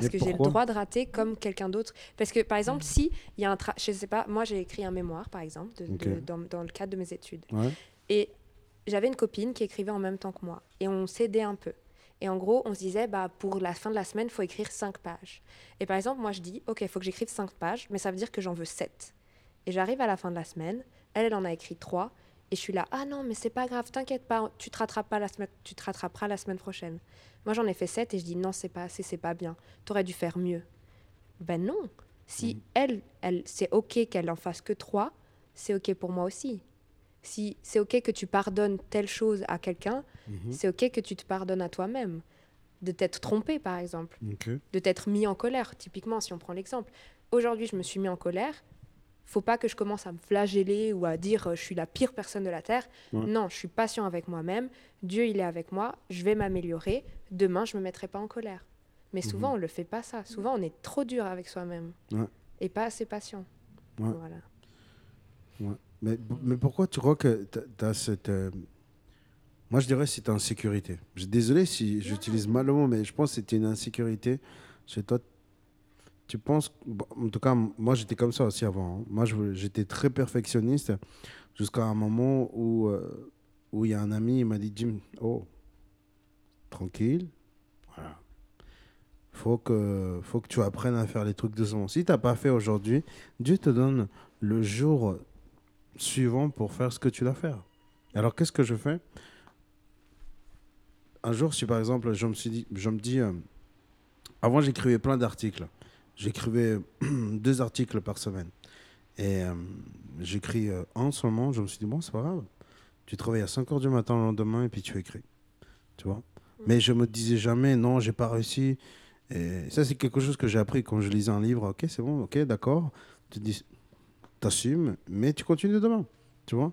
Parce Et que j'ai le droit de rater comme quelqu'un d'autre. Parce que, par exemple, si il y a un... Tra... Je sais pas, moi, j'ai écrit un mémoire, par exemple, de- Ok. de- dans, dans le cadre de mes études. Ouais. Et j'avais une copine qui écrivait en même temps que moi. Et on s'aidait un peu. Et en gros, on se disait, bah, pour la fin de la semaine, il faut écrire 5 pages. Et par exemple, moi, je dis, OK, il faut que j'écrive 5 pages, mais ça veut dire que j'en veux 7. Et j'arrive à la fin de la semaine, elle, elle en a écrit 3. Et je suis là, ah non, mais c'est pas grave, t'inquiète pas, tu te, rattrapes pas la semaine, tu te rattraperas la semaine prochaine. Moi, j'en ai fait 7 et je dis, non, c'est pas assez, c'est pas bien. T'aurais dû faire mieux. Ben non. Si elle, elle c'est OK qu'elle en fasse que 3, c'est OK pour moi aussi. Si c'est OK que tu pardonnes telle chose à quelqu'un, Mhm. c'est OK que tu te pardonnes à toi-même. De t'être trompé, par exemple. De t'être mis en colère, typiquement, si on prend l'exemple. Aujourd'hui, je me suis mis en colère. Faut pas que je commence à me flageller ou à dire euh, je suis la pire personne de la Terre. Ouais. Non, je suis patient avec moi-même. Dieu, il est avec moi. Je vais m'améliorer. Demain, je me mettrai pas en colère. Mais souvent, on le fait pas ça. Souvent, on est trop dur avec soi-même. Ouais. Et pas assez patient. Ouais. Voilà. Mais, mais pourquoi tu crois que tu as cette. euh, Moi, je dirais c'est insécurité. Je suis désolé si j'utilise mal le mot, mais je pense que c'était une insécurité chez toi. Tu penses. bon, en tout cas, moi, j'étais comme ça aussi avant. hein. Moi, j'étais très perfectionniste jusqu'à un moment où euh, où il y a un ami, il m'a dit Jim, oh, tranquille. Voilà. Faut que, faut que tu apprennes à faire les trucs doucement. Si tu n'as pas fait aujourd'hui, Dieu te donne le jour suivant pour faire ce que tu dois faire. Alors, qu'est-ce que je fais? Un jour, si par exemple, je me, suis dit, je me dis, euh, avant j'écrivais plein d'articles. J'écrivais deux articles par semaine. Et euh, j'écris euh, un en ce moment, je me suis dit, bon, c'est pas grave. Tu te réveilles à 5 heures du matin le lendemain et puis tu écris. Tu vois? Mais je me disais jamais, non, j'ai pas réussi. Et ça, c'est quelque chose que j'ai appris quand je lisais un livre. Ok, c'est bon, ok, d'accord. Tu dis, t'assumes, mais tu continues demain. Tu vois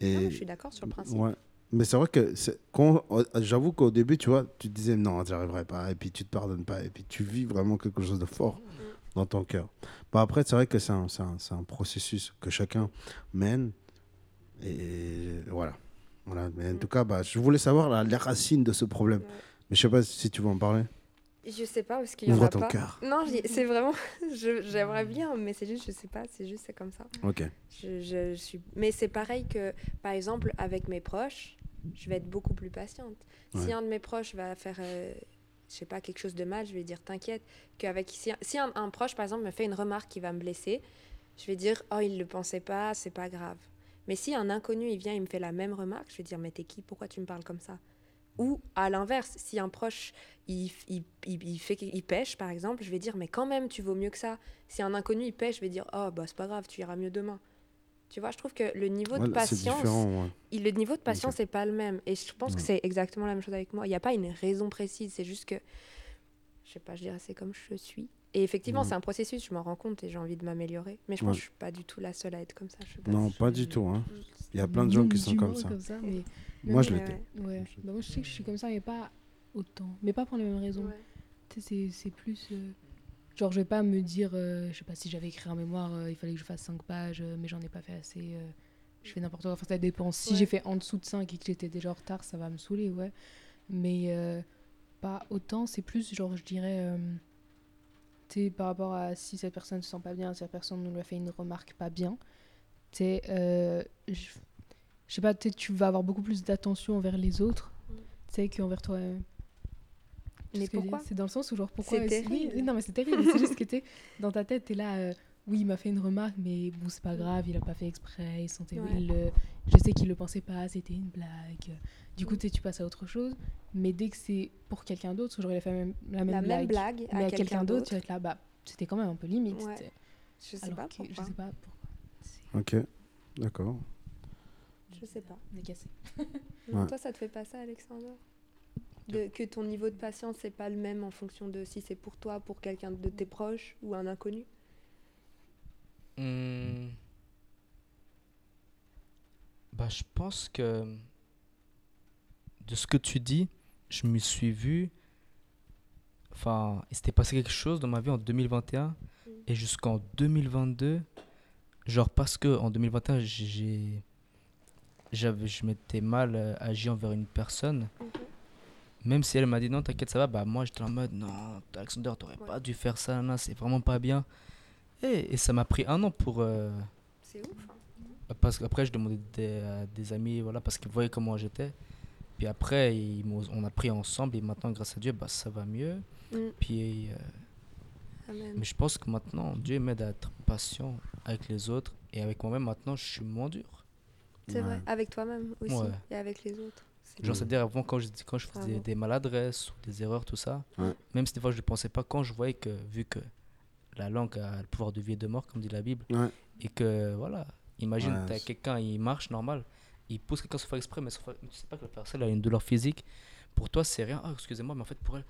Et Non, mais je suis d'accord sur le principe. Ouais. Mais c'est vrai que euh, j'avoue qu'au début, tu vois, tu disais non, j'y arriverai pas, et puis tu te pardonnes pas, et puis tu vis vraiment quelque chose de fort dans ton cœur. Bah, après, c'est vrai que c'est un, un processus que chacun mène, et voilà. Voilà. Mais en tout cas, bah, je voulais savoir la, les racines de ce problème. Mais je sais pas si tu veux en parler. Je sais pas, parce qu'il y en a ton pas. cœur. Non, c'est vraiment. J'aimerais bien, mais c'est juste, je sais pas, c'est juste, c'est comme ça. Ok. Je, je suis... Mais c'est pareil que, par exemple, avec mes proches, je vais être beaucoup plus patiente. Si un de mes proches va faire, euh, je sais pas, quelque chose de mal, je vais dire t'inquiète. Qu'avec si, si un, un proche, par exemple, me fait une remarque qui va me blesser, je vais dire oh il le pensait pas, c'est pas grave. Mais si un inconnu il vient, il me fait la même remarque, je vais dire mais t'es qui? Pourquoi tu me parles comme ça? Ou à l'inverse, si un proche il, il, il, il fait il pêche par exemple, je vais dire mais quand même tu vaux mieux que ça. Si un inconnu il pêche, je vais dire oh bah c'est pas grave, tu iras mieux demain. Tu vois, je trouve que le niveau de patience, ouais. il- le niveau de patience n'est pas le même. Et je pense que c'est exactement la même chose avec moi. Il n'y a pas une raison précise, c'est juste que, je sais pas, je dirais c'est comme je suis. Et effectivement, Ouais. c'est un processus, je m'en rends compte et j'ai envie de m'améliorer. Mais je Ouais. pense que je suis pas du tout la seule à être comme ça. Je sais pas Non, si- pas du tout. Hein. Il y a plein de gens qui sont comme ça. mais, Moi, je l'étais. ouais. Ouais. Bah, moi, je sais que je suis comme ça, mais pas autant. Mais pas pour les mêmes raisons. Ouais. C'est- c'est plus. euh, Genre, je vais pas me dire, euh, je sais pas si j'avais écrit un mémoire, euh, il fallait que je fasse 5 pages, euh, mais j'en ai pas fait assez. euh, je fais n'importe quoi. Enfin, ça dépend. Si Ouais. j'ai fait en dessous de 5 et que j'étais déjà en retard, ça va me saouler, ouais. Mais euh, pas autant. C'est plus, genre, je dirais. Par rapport à si cette personne se sent pas bien, si cette personne nous a fait une remarque pas bien, tu sais, euh, je sais pas, tu vas avoir beaucoup plus d'attention envers les autres, Mm. tu qu'envers toi-même. Mais pourquoi? C'est dans le sens où, genre, pourquoi. C'est terrible. oui, non, mais c'est terrible. c'est juste que t'es dans ta tête, t'es là. euh, oui, il m'a fait une remarque, mais bon, c'est pas grave, il a pas fait exprès, il sentait. Ouais. il le- je sais qu'il le pensait pas, c'était une blague. Du coup, Mm. tu sais, tu passes à autre chose. Mais dès que c'est pour quelqu'un d'autre, a fait la même, la même La blague. même blague mais à quelqu'un d'autre. tu vas être là, bah, c'était quand même un peu limite. Ouais. Je sais Alors pas que pourquoi. Je sais pas pourquoi. C'est Ok. D'accord. Je sais pas. on est cassé. Ouais. Toi, ça te fait pas ça, Alexandre de, Que ton niveau de patience, c'est pas le même en fonction de si c'est pour toi, pour quelqu'un de tes proches ou un inconnu? Hmm. Bah, je pense que de ce que tu dis, je me suis vu. Enfin, il s'était passé quelque chose dans ma vie en 2021 et jusqu'en 2022. Genre, parce que en 2021, j'ai. J'avais, je m'étais mal euh, agi envers une personne. Même si elle m'a dit non, t'inquiète, ça va, bah moi j'étais en mode non, Alexander, t'aurais Ouais. pas dû faire ça, là, c'est vraiment pas bien. Et, et ça m'a pris un an pour. euh, C'est ouf. hein. parce qu'après, je demandais des, à des amis, voilà, parce qu'ils voyaient comment j'étais. Puis après, ils on a pris ensemble et maintenant, grâce à Dieu, bah, ça va mieux. Mm. Puis, euh, Amen. mais je pense que maintenant, Dieu m'aide à être patient avec les autres et avec moi-même. Maintenant, je suis moins dur. C'est vrai. Avec toi-même aussi Ouais. et avec les autres. C'est Genre, Mm. c'est-à-dire avant, quand je, quand je faisais des, maladresses ou des erreurs, tout ça, Ouais. même si des fois je ne pensais pas, quand je voyais que, vu que la langue a le pouvoir de vie et de mort, comme dit la Bible, Ouais. et que, voilà, imagine, Ouais, t'as quelqu'un, il marche normal, il pousse quelqu'un sans faire exprès, mais faire- tu sais pas que la personne a une douleur physique. Pour toi, c'est rien. Ah, excusez-moi, mais en fait, pour elle,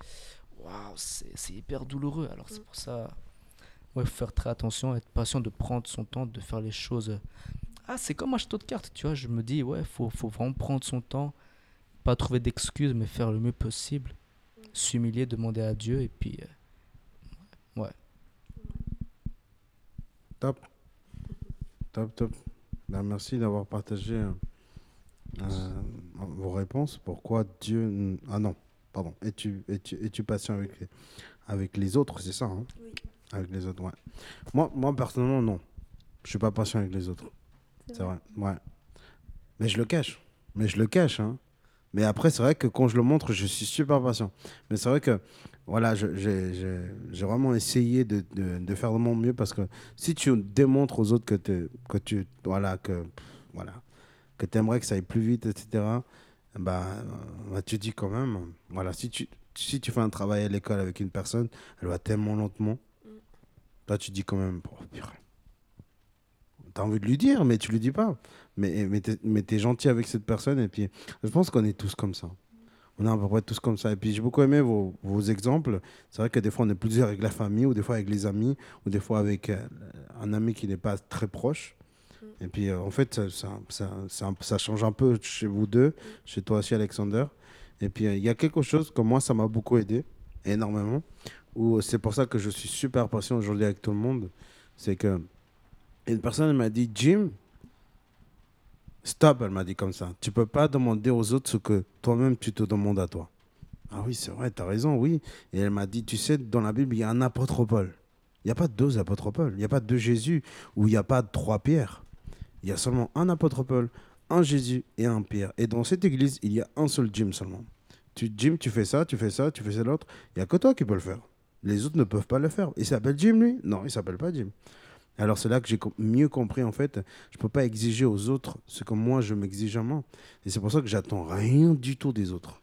waouh, c'est c'est hyper douloureux. Alors, c'est Mm. pour ça, ouais, faut faire très attention, être patient, de prendre son temps, de faire les choses. Ah, c'est comme un château de cartes, tu vois. Je me dis, ouais, faut, faut vraiment prendre son temps, pas trouver d'excuses, mais faire le mieux possible, s'humilier, demander à Dieu, et puis. euh, Top. Top, top. Ben, merci d'avoir partagé euh, euh, vos réponses. Pourquoi Dieu. Ah non, pardon. Es-tu es-tu, es-tu patient avec les, avec les autres? C'est ça, hein? Oui. Avec les autres, ouais. Moi, moi, personnellement, non. Je suis pas patient avec les autres. C'est vrai, ouais. Mais je le cache. Mais je le cache, hein. Mais après, c'est vrai que quand je le montre, je suis super patient. Mais c'est vrai que, voilà, j'ai vraiment essayé de, de, de faire de mon mieux parce que si tu démontres aux autres que, tu, voilà, que, voilà, que aimerais que ça aille plus vite, etc., bah, bah, tu dis quand même, voilà, si tu, si tu fais un travail à l'école avec une personne, elle va tellement lentement. Mm. Là, tu dis quand même, oh. T'as envie de lui dire, mais tu lui dis pas. Mais, mais t'es gentil avec cette personne. Et puis, je pense qu'on est tous comme ça. On est à peu près tous comme ça. Et puis, j'ai beaucoup aimé vos, vos exemples. C'est vrai que des fois, on est plusieurs avec la famille, ou des fois avec les amis, ou des fois avec euh, un ami qui n'est pas très proche. Et puis, euh, en fait, ça, ça, ça, ça- ça change un peu chez vous deux, chez toi aussi, Alexander. Et puis, euh, il y a quelque chose que moi, ça m'a beaucoup aidé, énormément. Où c'est pour ça que je suis super patient aujourd'hui avec tout le monde. C'est que une personne m'a dit, Jim, stop, elle m'a dit comme ça. Tu peux pas demander aux autres ce que toi-même tu te demandes à toi. Ah oui, c'est vrai, tu as raison, oui. Et elle m'a dit, tu sais, dans la Bible, il y a un apôtre Paul. Il n'y a pas deux apôtres Paul. Il n'y a pas deux Jésus ou il n'y a pas trois Pierre. Il y a seulement un apôtre Paul, un Jésus et un Pierre. Et dans cette église, il y a un seul Jim seulement. Tu, Jim, tu fais ça, tu fais ça, tu fais ça l'autre. Il n'y a que toi qui peux le faire. Les autres ne peuvent pas le faire. Il s'appelle Jim, lui? Non, il s'appelle pas Jim. Alors c'est là que j'ai mieux compris, en fait, je ne peux pas exiger aux autres ce que moi je m'exige à moi. Et c'est pour ça que j'attends rien du tout des autres.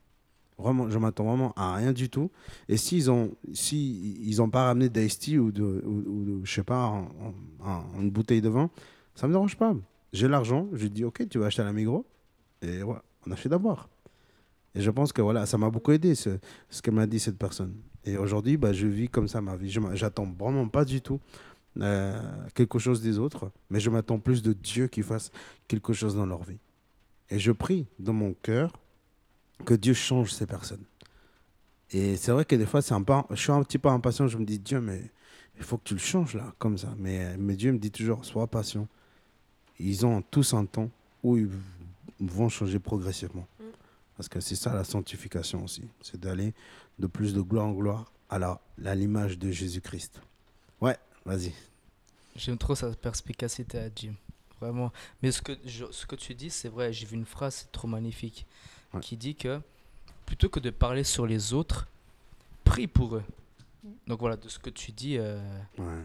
Je m'attends vraiment à rien du tout. Et s'ils ont, si ils ont pas ramené d'Ice ou de, ou, sais pas, en- une bouteille de vin, ça me dérange pas. J'ai l'argent, je dis ok, tu vas acheter à la Migros, et voilà, on achète à boire. Et je pense que voilà, ça m'a beaucoup aidé ce, que m'a dit cette personne. Et aujourd'hui, bah, je vis comme ça ma vie. Je J'attends vraiment pas du tout euh, quelque chose des autres, mais je m'attends plus de Dieu qui fasse quelque chose dans leur vie. Et je prie dans mon cœur que Dieu change ces personnes. Et c'est vrai que des fois, un peu, je suis un petit peu impatient. Je me dis, Dieu, mais il faut que tu le changes là, comme ça. Mais, mais Dieu me dit toujours, sois patient. Ils ont tous un temps où ils vont changer progressivement. Mm. Parce que c'est ça la sanctification aussi. C'est d'aller de plus de gloire en gloire à l'image de Jésus-Christ. Vas-y. J'aime trop sa perspicacité à Jim. Vraiment. Mais ce que, je- ce que tu dis, c'est vrai. J'ai vu une phrase, c'est trop magnifique. Ouais. Qui dit que plutôt que de parler sur les autres, prie pour eux. Donc voilà, de ce que tu dis, euh, Ouais.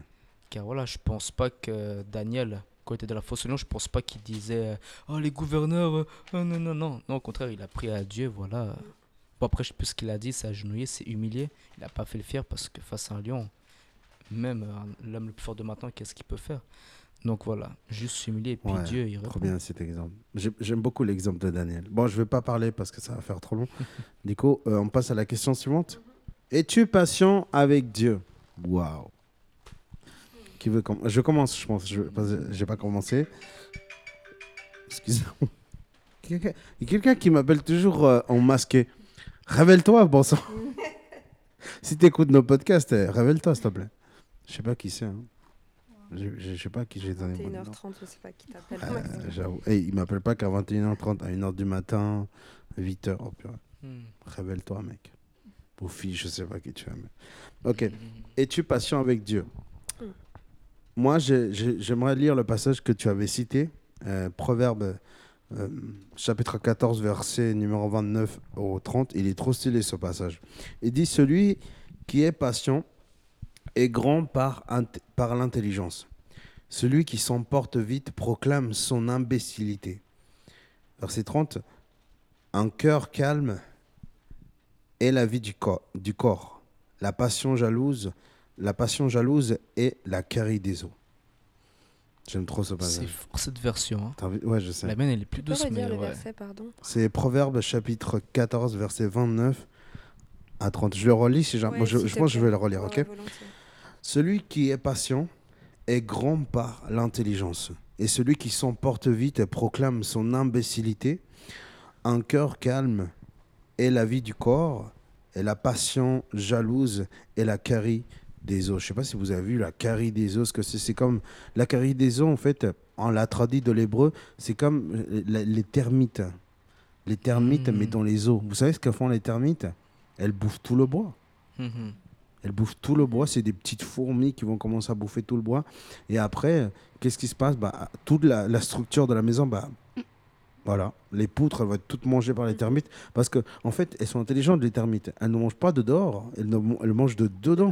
car voilà, je pense pas que Daniel, quand il était dans la fosse au lion, je pense pas qu'il disait euh, Oh, les gouverneurs, euh, oh, non, non, non. Non, au contraire, il a prié à Dieu, voilà. Bon, après, je sais plus ce qu'il a dit, c'est agenouillé, c'est humilié. Il n'a pas fait le fier parce que face à un lion, même euh, l'homme le plus fort de maintenant, qu'est-ce qu'il peut faire? Donc voilà, juste s'humilier et puis Ouais, Dieu, il Trop répond. bien cet exemple. J'ai- J'aime beaucoup l'exemple de Daniel. Bon, je vais pas parler parce que ça va faire trop long. du coup, euh, on passe à la question suivante. Es-tu patient avec Dieu? Waouh. Qui veut Je commence, je pense. Je n'ai pas commencé. Excusez-moi. Quelqu'un- Il y a quelqu'un qui m'appelle toujours euh, en masqué. Révèle-toi, bon sang. si tu écoutes nos podcasts, révèle-toi, s'il te plaît. Je sais pas qui c'est. hein. Je je sais pas qui j'ai donné mon nom. 21h30, je sais pas qui t'appelle. Euh, J'avoue. Et il m'appelle pas qu'à 21h30, à 1h du matin, 8h. Oh, purée. Hmm. Révèle-toi, mec. Ou fille, je sais pas qui tu es. mais- Ok. Hmm. Es-tu patient avec Dieu? Mm. Moi, j'ai- j'ai- j'aimerais lire le passage que tu avais cité, euh, Proverbe euh, chapitre 14, verset numéro 29 au 30. Il est trop stylé ce passage. Il dit Celui qui est patient est grand par, int- par l'intelligence. Celui qui s'emporte vite proclame son imbécilité. Verset 30. Un cœur calme est la vie du corps, du corps. La passion jalouse, la passion jalouse est la carie des eaux. J'aime trop ce C'est passage. fort cette version. hein. Ouais, je sais. La mienne, elle est plus douce, mais ouais. C'est Proverbe chapitre 14, verset 29 à 30. Je le relis si. Ouais, je, s'il je pense que je vais le relire, Ouais, ok? volontiers. Celui qui est patient est grand par l'intelligence, et celui qui s'emporte vite et proclame son imbécilité. Un cœur calme est la vie du corps, et la passion jalouse est la carie des os. Je sais pas si vous avez vu la carie des os, que c'est. Comme la carie des os, en fait, on l'a traduit de l'hébreu, c'est comme euh, les termites. Les termites, Mhm. mais dans les os. Vous savez ce que font les termites? Elles bouffent tout le bois. Mhm. Elles bouffent tout le bois. C'est des petites fourmis qui vont commencer à bouffer tout le bois. Et après, qu'est-ce qui se passe? Bah, Toute la, la structure de la maison, bah, voilà, les poutres, elles vont être toutes mangées par les termites. Parce que, en fait, elles sont intelligentes, les termites. Elles ne mangent pas de dehors, elles, ne, elles mangent de dedans.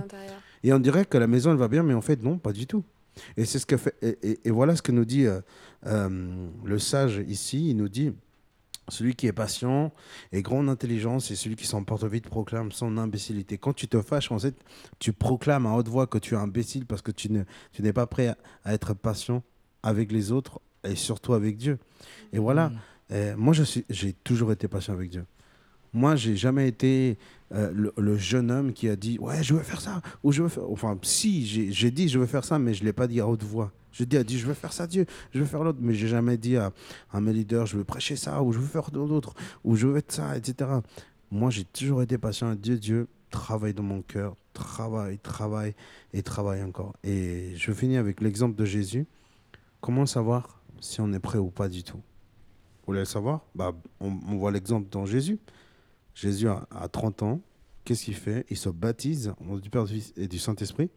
Et on dirait que la maison, elle va bien, mais en fait, non, pas du tout. Et c'est ce que fait. Et, et- et voilà ce que nous dit euh, euh, le sage ici. Il nous dit celui qui est patient et grande intelligence et celui qui s'emporte vite proclame son imbécilité. Quand tu te fâches, en fait, tu proclames à haute voix que tu es imbécile parce que tu ne- tu n'es pas prêt à, à être patient avec les autres et surtout avec Dieu. Et voilà. Euh, moi, je suis, j'ai toujours été patient avec Dieu. Moi, j'ai jamais été euh, le, jeune homme qui a dit ouais, je veux faire ça ou je veux faire. Enfin, si j'ai, dit je veux faire ça, mais je l'ai pas dit à haute voix. Je dis, a dit je veux faire ça, Dieu, je veux faire l'autre, mais j'ai jamais dit à, à mes leaders je veux prêcher ça ou je veux faire d'autres ou je veux être ça, etc. Moi, j'ai toujours été patient à Dieu. Dieu travaille dans mon cœur, travaille, travaille et travaille encore. Et je finis avec l'exemple de Jésus. Comment savoir si on est prêt ou pas du tout? Vous voulez le savoir? Bah, on voit l'exemple dans Jésus. Jésus a, a 30 ans. Qu'est-ce qu'il fait? Il se baptise au nom du Père et du Saint-Esprit.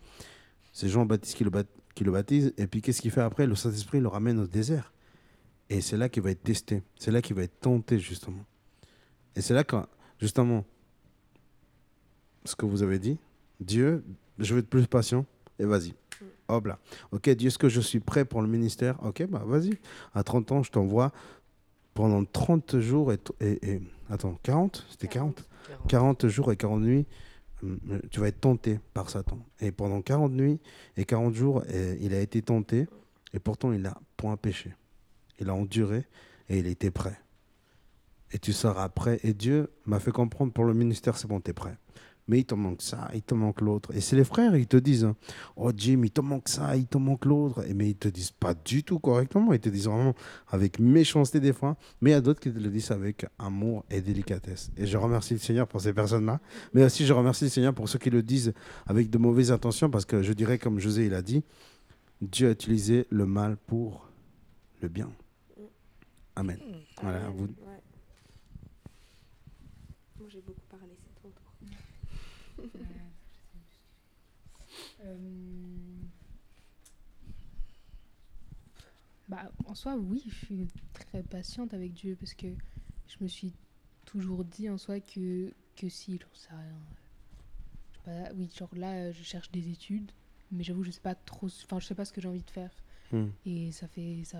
C'est Jean-Baptiste qui le, bat- qui le baptise. Et puis qu'est-ce qu'il fait après? Le Saint-Esprit le ramène au désert. Et c'est là qu'il va être testé. C'est là qu'il va être tenté, justement. Et c'est là que, justement, ce que vous avez dit, Dieu, je vais être plus patient. Et vas-y. Hop là. Ok, Dieu, est-ce que je suis prêt pour le ministère? Ok, bah vas-y. À 30 ans, je t'envoie pendant 30 jours et, et- et- Attends, 40 C'était 40 40 jours et 40 nuits, hum, tu vas être tenté par Satan. Et pendant 40 nuits et 40 jours, il a été tenté, et pourtant il n'a point péché. Il a enduré et il était prêt. Et tu seras prêt. Et Dieu m'a fait comprendre pour le ministère, c'est bon, tu es prêt. Mais il te manque ça, il te manque l'autre. Et c'est les frères, ils te disent, hein, oh Jim, il te manque ça, il te manque l'autre. Mais ils te disent pas du tout correctement. Ils te disent vraiment avec méchanceté des fois. Mais il y a d'autres qui te le disent avec amour et délicatesse. Et je remercie le Seigneur pour ces personnes-là. Mais aussi, je remercie le Seigneur pour ceux qui le disent avec de mauvaises intentions. Parce que je dirais, comme José il a dit, Dieu a utilisé le mal pour le bien. Amen. Voilà, Ouais. Moi, j'ai beaucoup parlé, c'est ton tour. Euh, Bah, en soi, oui, je suis très patiente avec Dieu parce que je me suis toujours dit en soi que, que si, j'en sais rien. Je sais pas, oui, genre là, je cherche des études, mais j'avoue, je sais pas trop, enfin, je sais pas ce que j'ai envie de faire. Hmm. Et ça fait, ça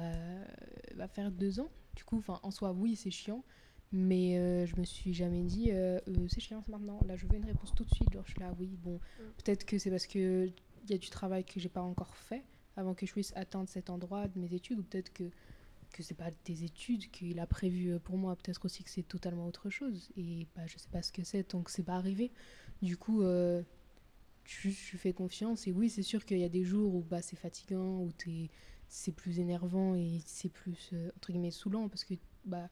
va faire deux ans. Du coup, en soi, oui, c'est chiant, mais euh, je me suis jamais dit, euh, Euh, c'est chiant, c'est maintenant. Là, je veux une réponse tout de suite. Genre, je suis là, oui, bon, peut-être que c'est parce que il y a du travail que j'ai pas encore fait avant que je puisse atteindre cet endroit de mes études, ou peut-être que que c'est pas des études qu'il a prévues euh, pour moi, peut-être aussi que c'est totalement autre chose. Et bah, je sais pas ce que c'est tant que c'est pas arrivé. Du coup, je, fais confiance. Et oui, c'est sûr qu'il y a des jours où bah, c'est fatigant, où c'est plus énervant et c'est plus, entre guillemets, saoulant, parce que bah,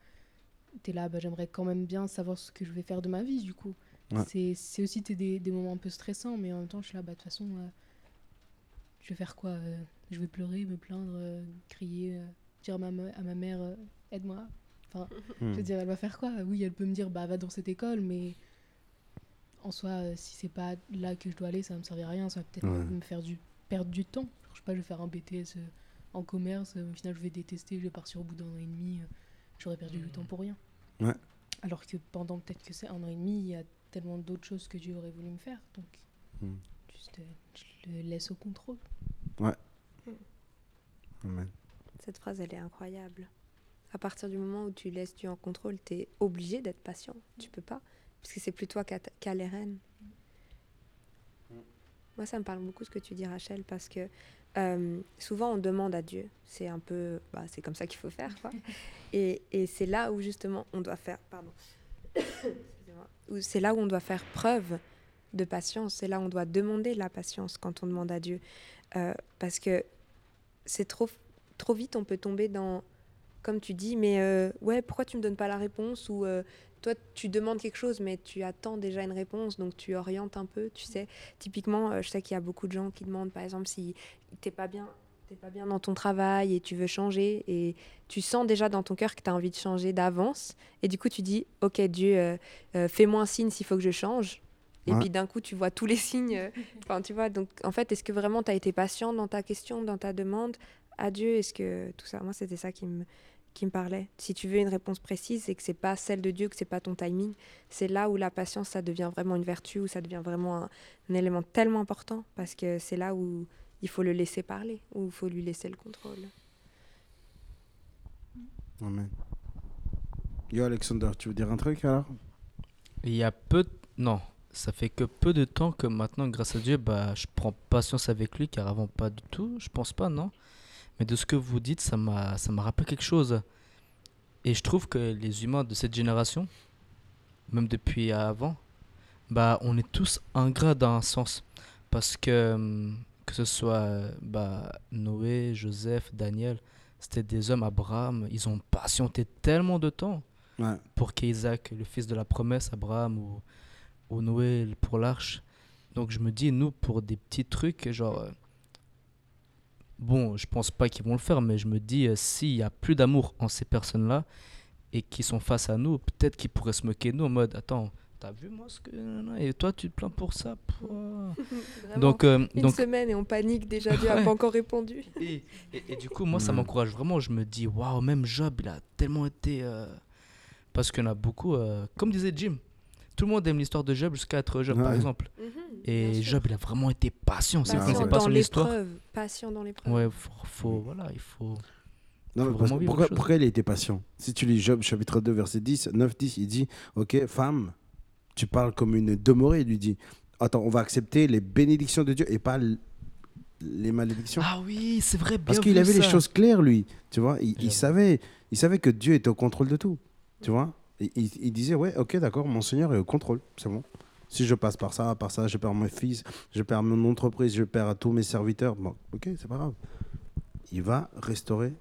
t'es là, bah, j'aimerais quand même bien savoir ce que je vais faire de ma vie, du coup. Ouais. C'est aussi des, des moments un peu stressants, mais en même temps, je suis là, bah, de toute façon, euh, je vais faire quoi euh, Je vais pleurer, me plaindre, euh, crier, dire à ma, à ma mère, aide-moi. Enfin, je Hmm. veux dire, elle va faire quoi? Oui, elle peut me dire, bah, va dans cette école, mais en soi, si c'est pas là que je dois aller, ça va me servir à rien. Ça va peut-être Ouais. me faire du, perdre du temps. Je sais pas, je vais faire un BTS en commerce, au final, je vais détester, je vais partir au bout d'un an et demi. J'aurais perdu du temps pour rien. Ouais. Alors que pendant peut-être que c'est un an et demi, il y a tellement d'autres choses que Dieu aurait voulu me faire. Donc, Hmm. juste, euh, je le laisse au contrôle. Amen. Cette phrase, elle est incroyable. À partir du moment où tu laisses Dieu en contrôle, tu es obligé d'être patient. Tu peux pas. Parce que c'est plus toi qui as les rênes. Moi, ça me parle beaucoup ce que tu dis, Rachel, parce que euh, souvent on demande à Dieu. C'est un peu. Bah, c'est comme ça qu'il faut faire, quoi. et et c'est là où justement on doit faire. Pardon. C'est là où on doit faire preuve de patience. C'est là où on doit demander la patience quand on demande à Dieu. Euh, parce que c'est trop, trop vite, on peut tomber dans, comme tu dis, mais euh, ouais, pourquoi tu me donnes pas la réponse Ou euh, toi, tu demandes quelque chose, mais tu attends déjà une réponse, donc tu orientes un peu, tu sais. Typiquement, euh, je sais qu'il y a beaucoup de gens qui demandent, par exemple, si t'es pas bien. T'es pas bien dans ton travail et tu veux changer et tu sens déjà dans ton cœur que tu as envie de changer d'avance et du coup tu dis ok Dieu euh, euh, fais-moi un signe s'il faut que je change et puis d'un coup tu vois tous les signes euh, Enfin, tu vois, donc en fait, est-ce que vraiment tu as été patient dans ta question, dans ta demande? À Dieu Est-ce que tout ça, moi, c'était ça qui me, qui me parlait. Si tu veux une réponse précise et que c'est pas celle de Dieu, que c'est pas ton timing, c'est là où la patience, ça devient vraiment une vertu, où ça devient vraiment un, un élément tellement important, parce que c'est là où il faut le laisser parler, où il faut lui laisser le contrôle. Amen. Yo, Alexander, tu veux dire un truc alors? Il y a peu. de- Non, ça fait que peu de temps que maintenant, grâce à Dieu, bah, je prends patience avec lui, car avant, pas du tout. Je pense pas, non. Mais de ce que vous dites, ça m'a rappelé quelque chose. Et je trouve que les humains de cette génération, même depuis avant, bah, on est tous ingrats dans un sens. Parce que, hum, que ce soit euh, bah, Noé, Joseph, Daniel, c'était des hommes, Abraham, ils ont patienté tellement de temps Ouais. pour qu'Isaac, le fils de la promesse, Abraham, ou, ou Noé pour l'arche. Donc je me dis, nous, pour des petits trucs, genre... bon, je pense pas qu'ils vont le faire, mais je me dis, euh, s'il y a plus d'amour en ces personnes-là, et qui sont face à nous, peut-être qu'ils pourraient se moquer de nous en mode Attends, t'as vu moi ce que. Et toi, tu te plains pour ça. Donc, euh, Une donc semaine et on panique déjà, Dieu n'a Ouais. pas encore répondu. et, et- et du coup, moi, ça Mm. m'encourage vraiment. Je me dis Waouh, même Job, il a tellement été. euh, Parce qu'il y en a beaucoup, euh, comme disait Jim, tout le monde aime l'histoire de Job jusqu'à être Job, par exemple. Et Job, il a vraiment été patient. C'est Patient pas dans son histoire. l'épreuve. Patient dans l'épreuve. Ouais, faut, faut- voilà, il faut. Non, mais parce- pourquoi, pourquoi il a été patient? Si tu lis Job chapitre 2, verset 10, 9, 10, il dit Ok, femme, tu parles comme une demeurée. Il lui dit Attends, on va accepter les bénédictions de Dieu et pas les malédictions. Ah oui, c'est vrai, bien Parce qu'il avait les choses claires, lui. Tu vois, il, savait, il savait que Dieu était au contrôle de tout. Tu vois Il, il disait Ouais, ok, d'accord, mon Seigneur est au contrôle. C'est bon. Si je passe par ça, par ça, je perds mon fils, je perds mon entreprise, je perds tous mes serviteurs. Bon, ok, c'est pas grave. Il va restaurer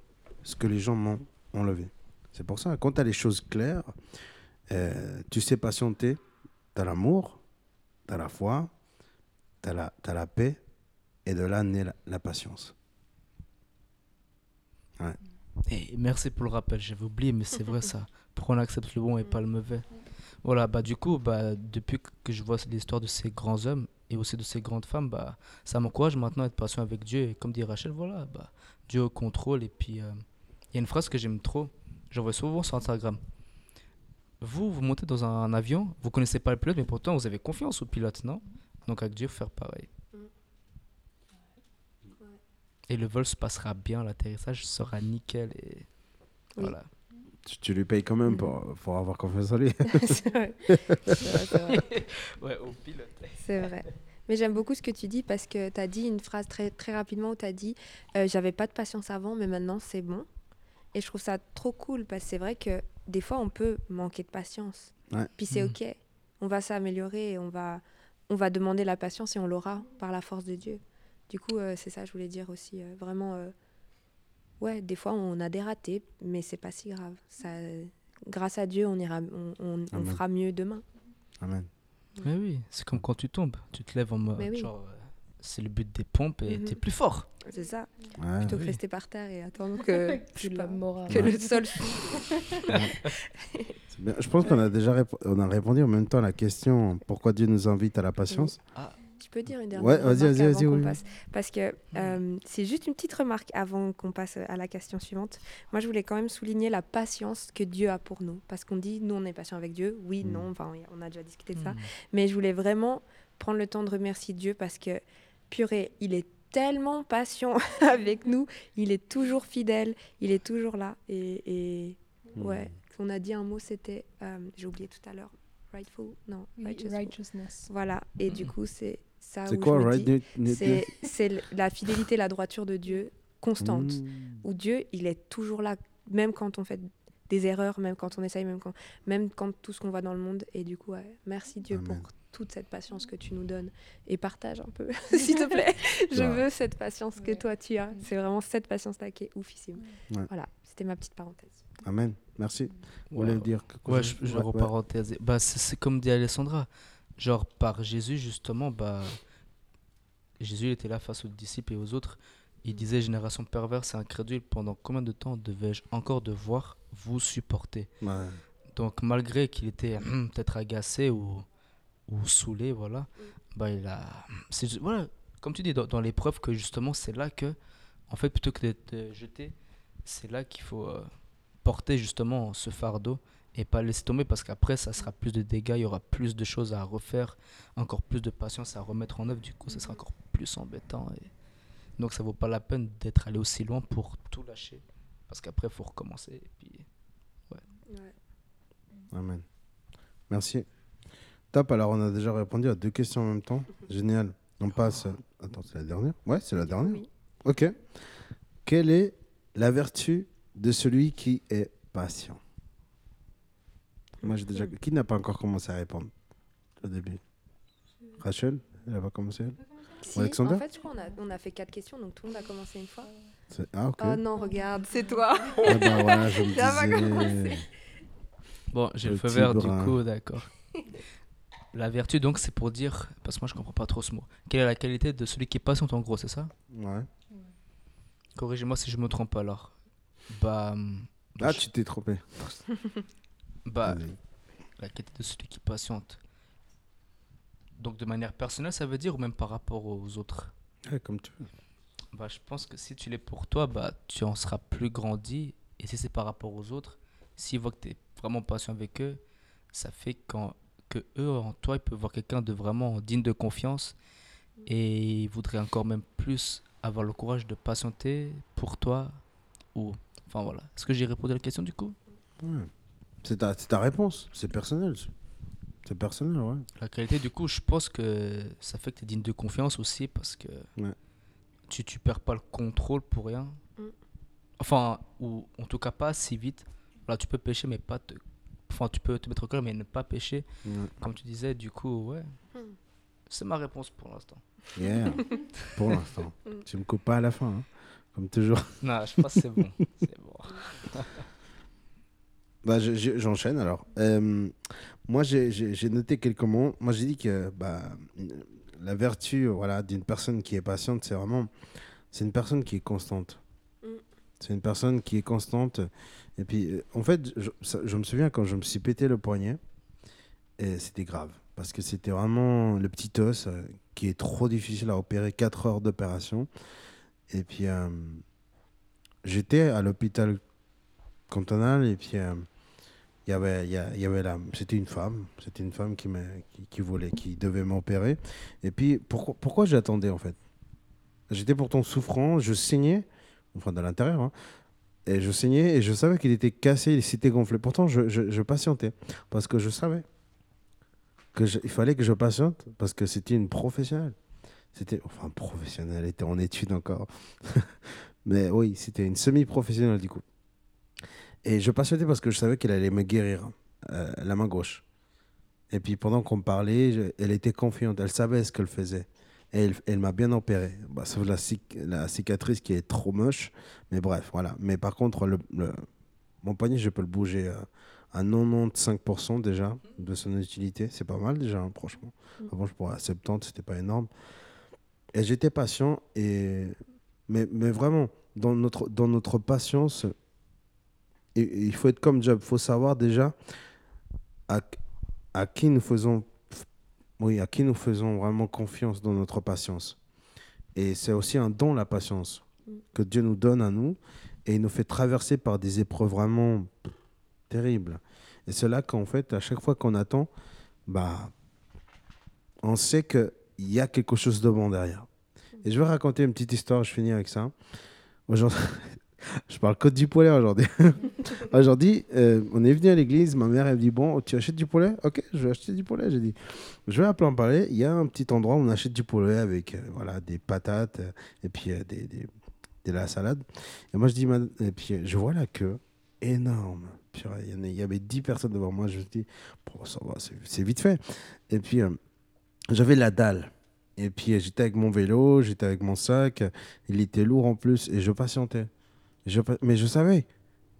ce que les gens m'ont enlevé. C'est pour ça, quand tu as les choses claires, euh, tu sais patienter, tu as l'amour, tu as la foi, tu as la, paix, et de là naît la, la patience. Et merci pour le rappel, j'avais oublié, mais c'est vrai ça. Pourquoi on accepte le bon et pas le mauvais Voilà, bah du coup, bah, depuis que je vois l'histoire de ces grands hommes et aussi de ces grandes femmes, bah, ça m'encourage maintenant à être patient avec Dieu. Et comme dit Rachel, voilà, bah, Dieu au contrôle. Et puis, euh, il y a une phrase que j'aime trop, j'en vois souvent sur Instagram. Vous, vous montez dans un avion, vous connaissez pas le pilote, mais pourtant vous avez confiance au pilote, non? Donc avec Dieu, faire pareil. Et le vol se passera bien, l'atterrissage sera nickel et Oui. voilà. Tu, tu lui payes quand même pour, pour avoir confiance en lui. c'est vrai. C'est vrai, c'est vrai. Ouais, au pilote. C'est vrai. Mais j'aime beaucoup ce que tu dis parce que tu as dit une phrase très, très rapidement où tu as dit euh, J'avais pas de patience avant, mais maintenant c'est bon. Et je trouve ça trop cool parce que c'est vrai que des fois on peut manquer de patience. Ouais. Puis c'est Mhm. OK. On va s'améliorer et on va, on va demander la patience et on l'aura par la force de Dieu. Du coup, euh, c'est ça, je voulais dire aussi. euh, vraiment, euh, ouais, des fois on a des ratés, mais c'est pas si grave. Ça, grâce à Dieu, on, ira, on, on- on Amen. fera mieux demain. Amen. Mais oui, c'est comme quand tu tombes. Tu te lèves en mode. Oui. Genre, euh, c'est le but des pompes et Mhm. t'es plus fort. C'est ça. Ouais. Plutôt que oui. rester par terre et attendre que, Que la le sol. Je pense qu'on a déjà répo- on a répondu en même temps à la question pourquoi Dieu nous invite à la patience. Je peux dire une dernière Ouais, vas-y, remarque vas-y, avant vas-y, qu'on oui. passe Parce que euh, c'est juste une petite remarque avant qu'on passe à la question suivante. Moi, je voulais quand même souligner la patience que Dieu a pour nous. Parce qu'on dit, nous, on est patient avec Dieu. Oui, Mm. non, enfin, on a déjà discuté de ça. Mhm. Mais je voulais vraiment prendre le temps de remercier Dieu parce que, purée, il est tellement patient avec nous. Il est toujours fidèle. Il est toujours là. Et, et ouais, on a dit un mot, c'était, euh, j'ai oublié tout à l'heure, rightful, non, Oui, righteous. Righteousness. Voilà. Et du coup, c'est ça C'est quoi, je right? c'est la fidélité, la droiture de Dieu constante. Mmh. Où Dieu, il est toujours là, même quand on fait des erreurs, même quand on essaye, même quand, même quand tout ce qu'on voit dans le monde. Et du coup, ouais, merci Dieu Amen. pour toute cette patience que tu nous donnes. Et partage un peu, s'il te plaît. Je Ouais. veux cette patience que Ouais. toi tu as. C'est vraiment cette patience-là qui est oufissime. Ouais. Voilà, c'était ma petite parenthèse. Amen. Merci. Vous Ouais, dire quelque Ouais, chose? je, je Ouais, ouais. reparenthèse. Bah, c'est comme dit Alessandra. Genre, par Jésus, justement, bah, Jésus était là face aux disciples et aux autres. Il disait Génération perverse et incrédule, pendant combien de temps devais-je encore devoir vous supporter? Ouais. Donc, malgré qu'il était hum, peut-être agacé ou, ou saoulé, voilà, bah, il a. c'est ju- Voilà, comme tu dis, dans, dans l'épreuve, que justement, c'est là que, en fait, plutôt que d'être jeté, c'est là qu'il faut euh, porter justement ce fardeau et pas laisser tomber parce qu'après, ça sera plus de dégâts, il y aura plus de choses à refaire, encore plus de patience à remettre en œuvre. Du coup, ça sera encore plus embêtant. Et... Donc, ça vaut pas la peine d'être allé aussi loin pour tout lâcher parce qu'après, il faut recommencer. Et puis, Amen. Merci. Top, alors on a déjà répondu à deux questions en même temps. Génial. On passe. Attends, c'est la dernière? Ouais, c'est la dernière. Oui. Ok. Quelle est la vertu de celui qui est patient? Moi, j'ai déjà. Qui n'a pas encore commencé à répondre au début? Rachel? Elle n'a pas commencé elle? Si, Alexander? en fait, je crois qu'on a, on a fait quatre questions, donc tout le monde a commencé une fois. Ah, ok. Oh non, regarde, c'est toi. Ah bah voilà, je me Ça va disais. commencer. Bon, j'ai le Le feu vert du coup, d'accord. La vertu, donc, c'est pour dire, parce que moi je comprends pas trop ce mot. Quelle est la qualité de celui qui est patient en gros, c'est ça? Ouais. Corrigez-moi si je me trompe alors. Bah, hum, Ah, Je- tu t'es trompé. Bah, la qualité de celui qui patiente. Donc de manière personnelle, ça veut dire ou même par rapport aux autres? Ouais, comme tu veux. Bah, je pense que si tu l'es pour toi, bah, tu en seras plus grandi. Et si c'est par rapport aux autres, s'ils voient que tu es vraiment patient avec eux, ça fait quand, que eux, en toi, ils peuvent voir quelqu'un de vraiment digne de confiance. Et ils voudraient encore même plus avoir le courage de patienter pour toi. Ou, enfin voilà. Est-ce que j'ai répondu à la question du coup? Ouais. C'est ta, c'est ta réponse. C'est personnel. C'est personnel, ouais. La qualité, du coup, je pense que ça fait que tu es digne de confiance aussi parce que Ouais. tu, tu perds pas le contrôle pour rien. Mm. Enfin, ou en tout cas pas si vite. Voilà, tu peux pêcher, mais pas te. Enfin, tu peux te mettre au cœur, mais ne pas pêcher. Ouais. Comme tu disais, du coup, ouais. Mm. C'est ma réponse pour l'instant. Yeah. Pour l'instant. Mm. Tu me coupes pas à la fin, hein. comme toujours. Non, je pense que c'est bon. C'est bon. Bah, je- je- j'enchaîne alors. Euh, moi, j'ai- noté quelques mots. Moi, j'ai dit que bah, la vertu voilà, d'une personne qui est patiente, c'est vraiment. C'est une personne qui est constante. Mm. C'est une personne qui est constante. Et puis, euh, en fait, je, ça- je me souviens quand je me suis pété le poignet, et c'était grave. Parce que c'était vraiment le petit os euh, qui est trop difficile à opérer, 4 heures d'opération. Et puis, euh, j'étais à l'hôpital cantonal et puis euh, il y avait il y, avait c'était une femme c'était une femme qui qui, qui voulait qui devait m'opérer. Et puis pourquoi pourquoi j'attendais en fait? J'étais pourtant souffrant je saignais enfin de l'intérieur hein, et je saignais et je savais qu'il était cassé il s'était gonflé. Pourtant je, je, patientais parce que je savais que il fallait que je patiente parce que c'était une professionnelle. C'était enfin professionnelle elle était en études encore. Mais oui c'était une semi-professionnelle du coup et je patientais parce que je savais qu'elle allait me guérir euh, la main gauche. Et puis pendant qu'on parlait, elle était confiante, elle savait ce qu'elle faisait. Et elle, m'a bien opéré. Bah, sauf la, cic- la cicatrice qui est trop moche. Mais bref, voilà. Mais par contre, mon poignet, je peux le bouger euh, à 95% déjà de son utilité. C'est pas mal déjà, hein, franchement. Avant, je pourrais à 70, c'était pas énorme. Et j'étais patient. Et... Mais, mais vraiment, dans notre, dans notre patience, il faut être comme Job. Il faut savoir déjà à, à qui nous faisons oui, à qui nous faisons vraiment confiance dans notre patience. Et c'est aussi un don, la patience, que Dieu nous donne à nous et il nous fait traverser par des épreuves vraiment terribles. Et c'est là qu'en fait, à chaque fois qu'on attend, bah, on sait qu'il y a quelque chose de bon derrière. Et je vais raconter une petite histoire, je finis avec ça. Aujourd'hui, je parle que du poulet aujourd'hui. aujourd'hui, euh, on est venu à l'église, ma mère elle me dit Bon, tu achètes du poulet? Ok, je vais acheter du poulet. J'ai dit Je vais à Plan Palais, il y a un petit endroit où on achète du poulet avec euh, voilà, des patates euh, et puis des, des- de la salade. Et moi je dis Et puis je vois la queue énorme. Purée, Il y, y avait 10 personnes devant moi. Je me dis Bon, ça va, c'est- vite fait. Et puis j'avais la dalle. Et puis j'étais avec mon vélo, j'étais avec mon sac. Il était lourd en plus et je patientais. Mais je savais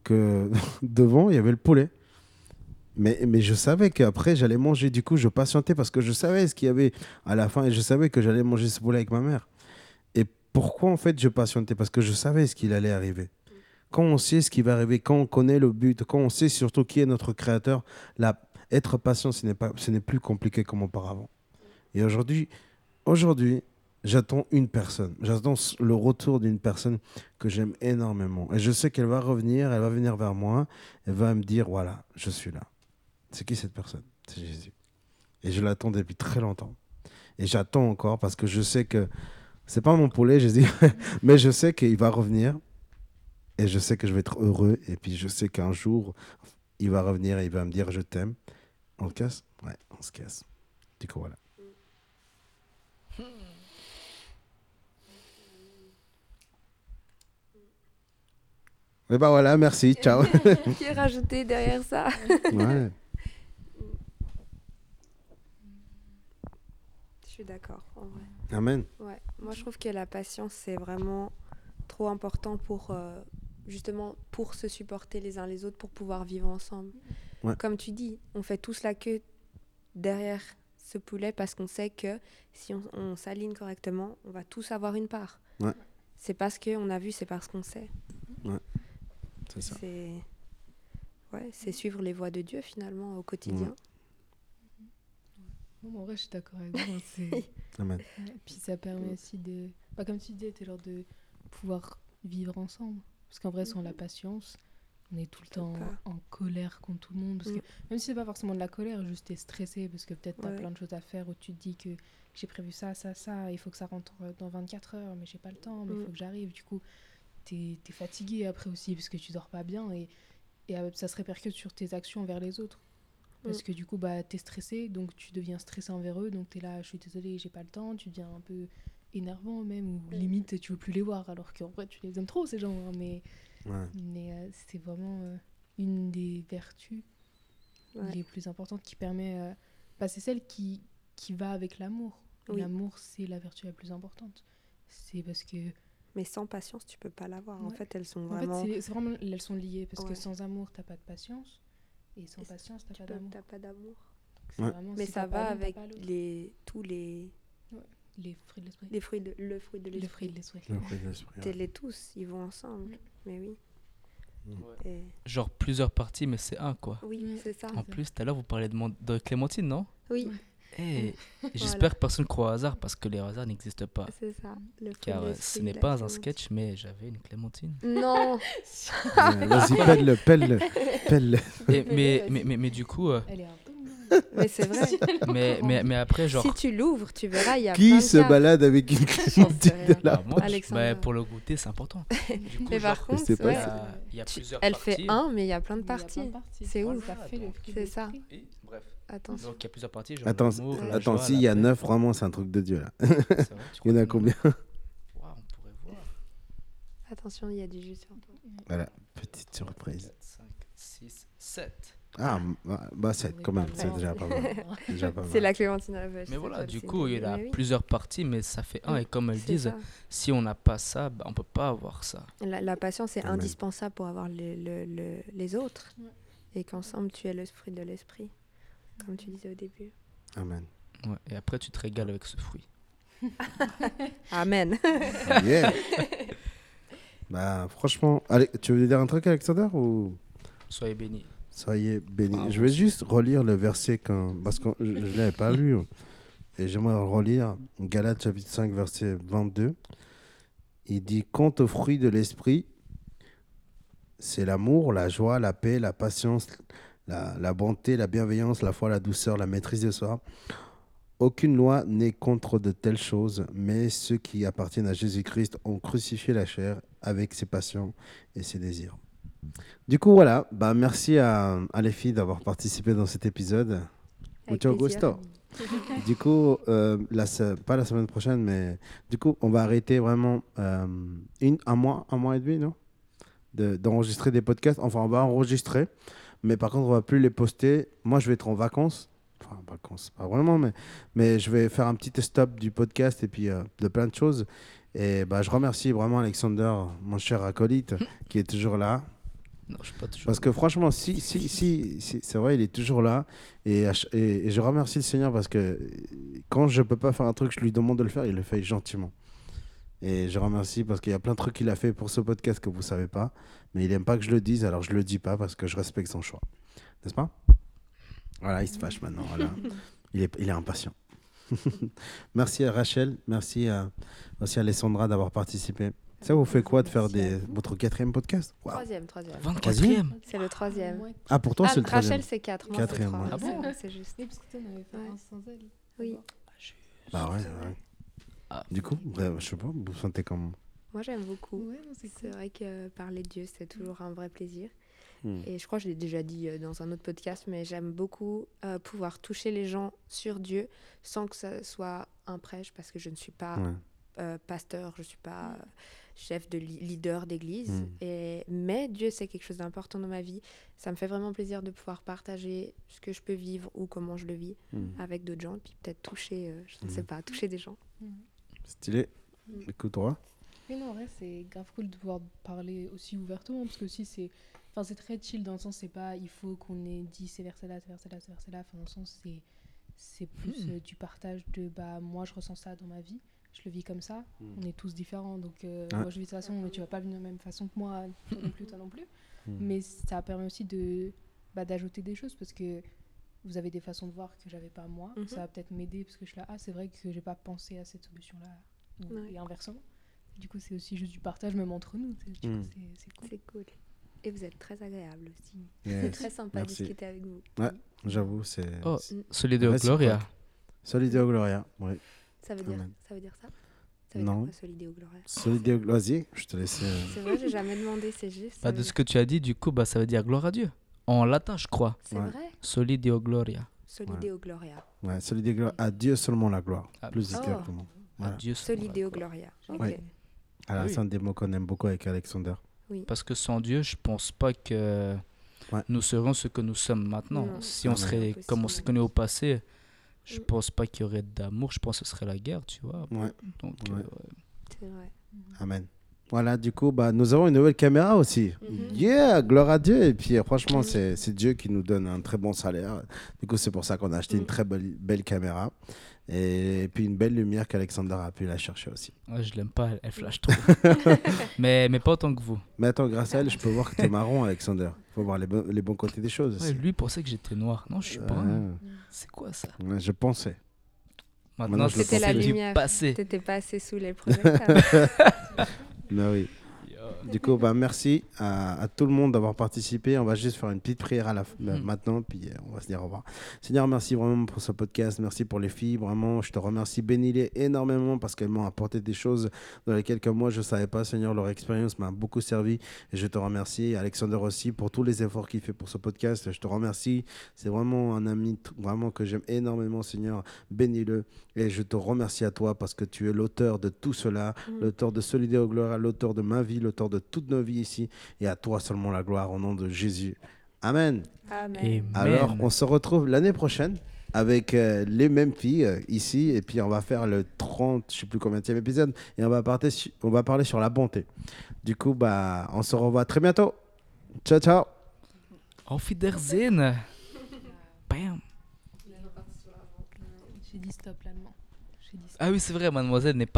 que devant, il y avait le poulet. Mais, mais je savais qu'après, j'allais manger. Du coup, je patientais parce que je savais ce qu'il y avait à la fin et je savais que j'allais manger ce poulet avec ma mère. Et pourquoi, en fait, je patientais? Parce que je savais ce qu'il allait arriver. Quand on sait ce qui va arriver, quand on connaît le but, quand on sait surtout qui est notre créateur, être patient, ce n'est plus compliqué comme auparavant. Et aujourd'hui, aujourd'hui, j'attends une personne. J'attends le retour d'une personne que j'aime énormément. Et je sais qu'elle va revenir, elle va venir vers moi, elle va me dire, voilà, je suis là. C'est qui cette personne? C'est Jésus. Et je l'attends depuis très longtemps. Et j'attends encore parce que je sais que c'est pas mon poulet, Jésus, mais je sais qu'il va revenir. Et je sais que je vais être heureux. Et puis je sais qu'un jour, il va revenir et il va me dire, je t'aime. On se casse? Ouais, on se casse. Du coup, voilà. Et bah voilà, merci, ciao. Qui est rajouté derrière ça ouais. Je suis d'accord, en vrai. Amen. Ouais. Moi, je trouve que la patience, c'est vraiment trop important pour, euh, justement, pour se supporter les uns les autres, pour pouvoir vivre ensemble. Ouais. Comme tu dis, on fait tous la queue derrière ce poulet parce qu'on sait que si on, on s'aligne correctement, on va tous avoir une part. Ouais. C'est parce qu'on a vu, c'est parce qu'on sait. Ça. C'est ouais, c'est suivre les voies de Dieu finalement au quotidien. En vrai, je suis d'accord avec vous. hein, c'est- Amen. Ouais, Puis ça permet aussi de. Bah, comme tu disais, genre de pouvoir vivre ensemble. Parce qu'en vrai, sans la patience, on est tout le temps pas. en colère contre tout le monde. Parce que Mm. même si c'est pas forcément de la colère, juste t'es stressé parce que peut-être t'as Ouais. plein de choses à faire où tu te dis que j'ai prévu ça, ça, ça, il faut que ça rentre dans 24 heures, mais j'ai pas le temps, mais il Mm. faut que j'arrive. Du coup, t'es es fatigué après aussi parce que tu dors pas bien et, et euh, ça se répercute sur tes actions envers les autres. Parce Mm. que du coup, bah, t'es stressé, donc tu deviens stressé envers eux, donc t'es là, je suis désolée, j'ai pas le temps, tu deviens un peu énervant même, ou Mm. limite tu veux plus les voir, alors qu'en vrai tu les aimes trop ces gens, hein, mais, Ouais. mais euh, c'est vraiment euh, une des vertus Ouais. les plus importantes qui permet, euh, bah, c'est celle qui, qui va avec l'amour. Oui. L'amour, c'est la vertu la plus importante. C'est parce que, Mais sans patience, tu peux pas l'avoir. En fait, elles sont en vraiment. fait, c'est- vraiment, elles sont liées, parce Ouais. que sans amour, t'as pas de patience, et sans Et patience, t'as tu pas d'amour. T'as pas d'amour. Ouais. Mais si ça va avec les tous les les fruits de l'esprit. les fruits de le fruit de Les fruits de l'esprit. Le fruit de l'esprit, ouais. T'es les tous, ils vont ensemble. Mm. Mais oui. Et- Genre plusieurs parties, mais c'est un quoi. Oui, Mm. c'est ça. En plus, tout à l'heure, vous parlez de, mon- de Clémentine, non? Oui, Eh, J'espère que personne croit au hasard parce que les hasards n'existent pas. c'est ça. Le fruit Car euh, ce n'est pas un sketch, mais j'avais une Clémentine. Non, Vas-y, pelle-le, pelle-le, pelle-le. Et- mais, vas-y. mais, mais, mais du coup, euh, Elle est un peu mignonne. Mais c'est vrai. mais, mais, mais après, genre. Si tu l'ouvres, tu verras, il y a Qui plein de se caves. balade avec une clémentine de la bah, moi, bah, pour le goûter, c'est important. Du coup, Mais par genre, contre, c'est pas il y ouais, il y a tu- plusieurs elle parties. fait un, mais il y a plein de Il y parties. C'est Voilà, ouf. Le c'est ça. Et, bref. Attention. Donc il y a plusieurs parties. Genre Attends, la attends, joie, s'il y la a. 9, vraiment, c'est un truc de Dieu, là. C'est vrai, tu Il y en a combien on pourrait voir. Attention, il y a du jus sur toi. Voilà, petite surprise. 4, 5, 6, 7. Ah, bah, bah 7 quand même, c'est déjà pas mal. C'est C'est la clémentine à la vache. Mais c'est voilà, du c'est coup, il y a plusieurs parties, mais ça fait un. Et comme elles c'est disent, ça. si on n'a pas ça, bah, on peut pas avoir ça. La, la patience est Amen. indispensable pour avoir le- le- le- les autres. Ouais. Et qu'ensemble, tu es le fruit de l'esprit. Comme tu disais au début. Amen. Ouais, et après, tu te régales avec ce fruit. Amen. Yeah. bah, franchement, allez, tu veux dire un truc, Alexander ou? Soyez bénis. Soyez bénis. Bravo. Je vais juste relire le verset quand... parce que je ne l'avais pas lu. Et j'aimerais relire. Galates chapitre 5, verset 22. Il dit Quant au fruit de l'esprit, c'est l'amour, la joie, la paix, la patience, la, la bonté, la bienveillance, la foi, la douceur, la maîtrise de soi. Aucune loi n'est contre de telles choses, mais ceux qui appartiennent à Jésus-Christ ont crucifié la chair avec ses passions et ses désirs. Du coup, voilà. Bah, merci à, à les filles d'avoir participé dans cet épisode. Avec Mucho gusto. Du coup, euh, la pas la semaine prochaine, mais du coup, on va arrêter vraiment euh, une, un mois, un mois et demi, non? De- D'enregistrer des podcasts. Enfin, on va enregistrer, mais par contre, on va plus les poster. Moi, je vais être en vacances. Enfin, en vacances, pas vraiment, mais, mais je vais faire un petit stop du podcast et puis euh, de plein de choses. Et bah, je remercie vraiment Alexander, mon cher acolyte, qui est toujours là. Non, je suis pas toujours. Parce que franchement, si, si, si, si- c'est vrai, il est toujours là. Et, et, et je remercie le Seigneur parce que quand je peux pas faire un truc, je lui demande de le faire, il le fait gentiment. Et je remercie parce qu'il y a plein de trucs qu'il a fait pour ce podcast que vous savez pas. Mais il aime pas que je le dise, alors je le dis pas parce que je respecte son choix. N'est-ce pas? Voilà, il se fâche maintenant. Voilà. Il, est, il est impatient. merci à Rachel, merci à, aussi à Alessandra d'avoir participé. Ça vous fait quoi de faire des, votre quatrième podcast? Waouh. Troisième, troisième. 24e C'est le troisième. Ah, pour toi, Ah, c'est le troisième. Rachel, c'est 4. Moi, c'est Quatrième, 3. ouais. Ah bon C'est juste. Oui, parce que toi, on avait fait Ouais. un sans elle. Oui. Bah ouais, ouais. Ah. Du coup, bref, je sais pas, vous sentez comme. Moi, j'aime beaucoup. Ouais, c'est cool. vrai que euh, parler de Dieu, c'est toujours un vrai plaisir. Hmm. Et je crois que je l'ai déjà dit euh, dans un autre podcast, mais j'aime beaucoup euh, pouvoir toucher les gens sur Dieu sans que ça soit un prêche, parce que je ne suis pas Ouais. euh, pasteur, je ne suis pas euh, chef de leader d'église. Mm. Et Mais Dieu, c'est quelque chose d'important dans ma vie. Ça me fait vraiment plaisir de pouvoir partager ce que je peux vivre ou comment je le vis Hmm. avec d'autres gens, puis peut-être toucher, euh, je ne sais pas, toucher des gens. Stylé. Écoute-toi. Oui, non, en vrai, c'est grave cool de pouvoir parler aussi ouvertement, parce que aussi, c'est enfin, c'est très chill dans le sens, c'est pas il faut qu'on ait dit ces versets-là, ces versets-là, ces versets-là. Enfin, dans le sens, c'est c'est plus Hmm. euh, du partage de bah, moi, je ressens ça dans ma vie, je le vis comme ça. Mm. On est tous différents, donc euh, Ouais. moi, je vis de toute façon, mais tu vas pas vivre de la même façon que moi, toi non plus, toi non plus. Mm. Mais ça permet aussi de bah, d'ajouter des choses parce que vous avez des façons de voir que j'avais pas moi. Mhm. Ça va peut-être m'aider parce que je suis là, ah, c'est vrai que j'ai pas pensé à cette solution-là. ou- Ouais. Et inversement. Du coup, c'est aussi juste du partage, même entre nous. c'est- Mm. coup, c'est- cool. C'est cool. Et vous êtes très agréable aussi. C'est très sympa Merci. de discuter avec vous. J'avoue, c'est. Oh, Réciproque. Gloria. Solideo Gloria. Oui. Ça veut dire, Amen. ça veut dire ça? Ça veut Non. dire quoi, Solideo Gloria Solideo Gloria. Vas-y, je te laisse. euh, C'est vrai, j'ai jamais demandé, c'est juste. Bah, de dire- ce que tu as dit, du coup, bah, ça veut dire gloire à Dieu. En latin, je crois. C'est Ouais. vrai? Solideo Gloria. Solideo Gloria. Ouais, Solideo Gloria. À Dieu seulement la gloire. Ah, Plus oh. exactement. Voilà. Dieu la Solideo gloire. Gloria. Ok. Ouais. Alors, Oui. c'est un des mots qu'on aime beaucoup avec Alexander. Parce que sans Dieu, je pense pas que Ouais. nous serions ce que nous sommes maintenant. Non, si on serait impossible. comme on s'est connu au passé, je Mm. pense pas qu'il y aurait d'amour. Je pense que ce serait la guerre, tu vois. Ouais. Donc, Ouais. euh, ouais. C'est vrai. Amen. Voilà, du coup, bah, nous avons une nouvelle caméra aussi. Mhm. Yeah, gloire à Dieu. Et puis, euh, franchement, c'est c'est Dieu qui nous donne un très bon salaire. Du coup, c'est pour ça qu'on a acheté une Mhm. très belle, belle caméra. Et puis, une belle lumière qu'Alexander a pu la chercher aussi. Ouais, je l'aime pas, elle, elle flash trop. mais, mais pas autant que vous. Mais attends, grâce à elle, je peux voir que tu es marron, Alexander. Il faut voir les, bon- les bons côtés des choses Ouais, aussi. lui pensait que j'étais noir. Non, je suis. Ouais, C'est quoi ça? Ouais, je pensais. Maintenant, Maintenant, C'était la lumière. passé. T'étais pas assez sous les projecteurs. Mais oui. Du coup, bah, merci à, à tout le monde d'avoir participé. On va juste faire une petite prière à la fin, Mhm. maintenant, puis euh, on va se dire au revoir. Seigneur, merci vraiment pour ce podcast. Merci pour les filles. Vraiment, je te remercie. Bénis-les énormément parce qu'elles m'ont apporté des choses dans lesquelles que moi, je ne savais pas. Seigneur, leur expérience m'a beaucoup servi. Et je te remercie. Alexander aussi pour tous les efforts qu'il fait pour ce podcast. Je te remercie. C'est vraiment un ami vraiment que j'aime énormément, Seigneur. Bénis-le. Et je te remercie à toi parce que tu es l'auteur de tout cela, l'auteur de Solidaire Gloire, l'auteur de ma vie, l'auteur de toutes nos vies ici. Et à toi seulement la gloire au nom de Jésus. Amen. Alors, on se retrouve l'année prochaine avec euh, les mêmes filles euh, ici. Et puis, on va faire le 30, je sais plus combien de épisode. Et on va, parler su- on va parler sur la bonté. Du coup, bah, on se revoit très bientôt. Ciao, ciao. Auf Wiedersehen. Bam. J'ai dit stop l'allemand. J'ai dit stop. Ah oui, c'est vrai, mademoiselle n'est pas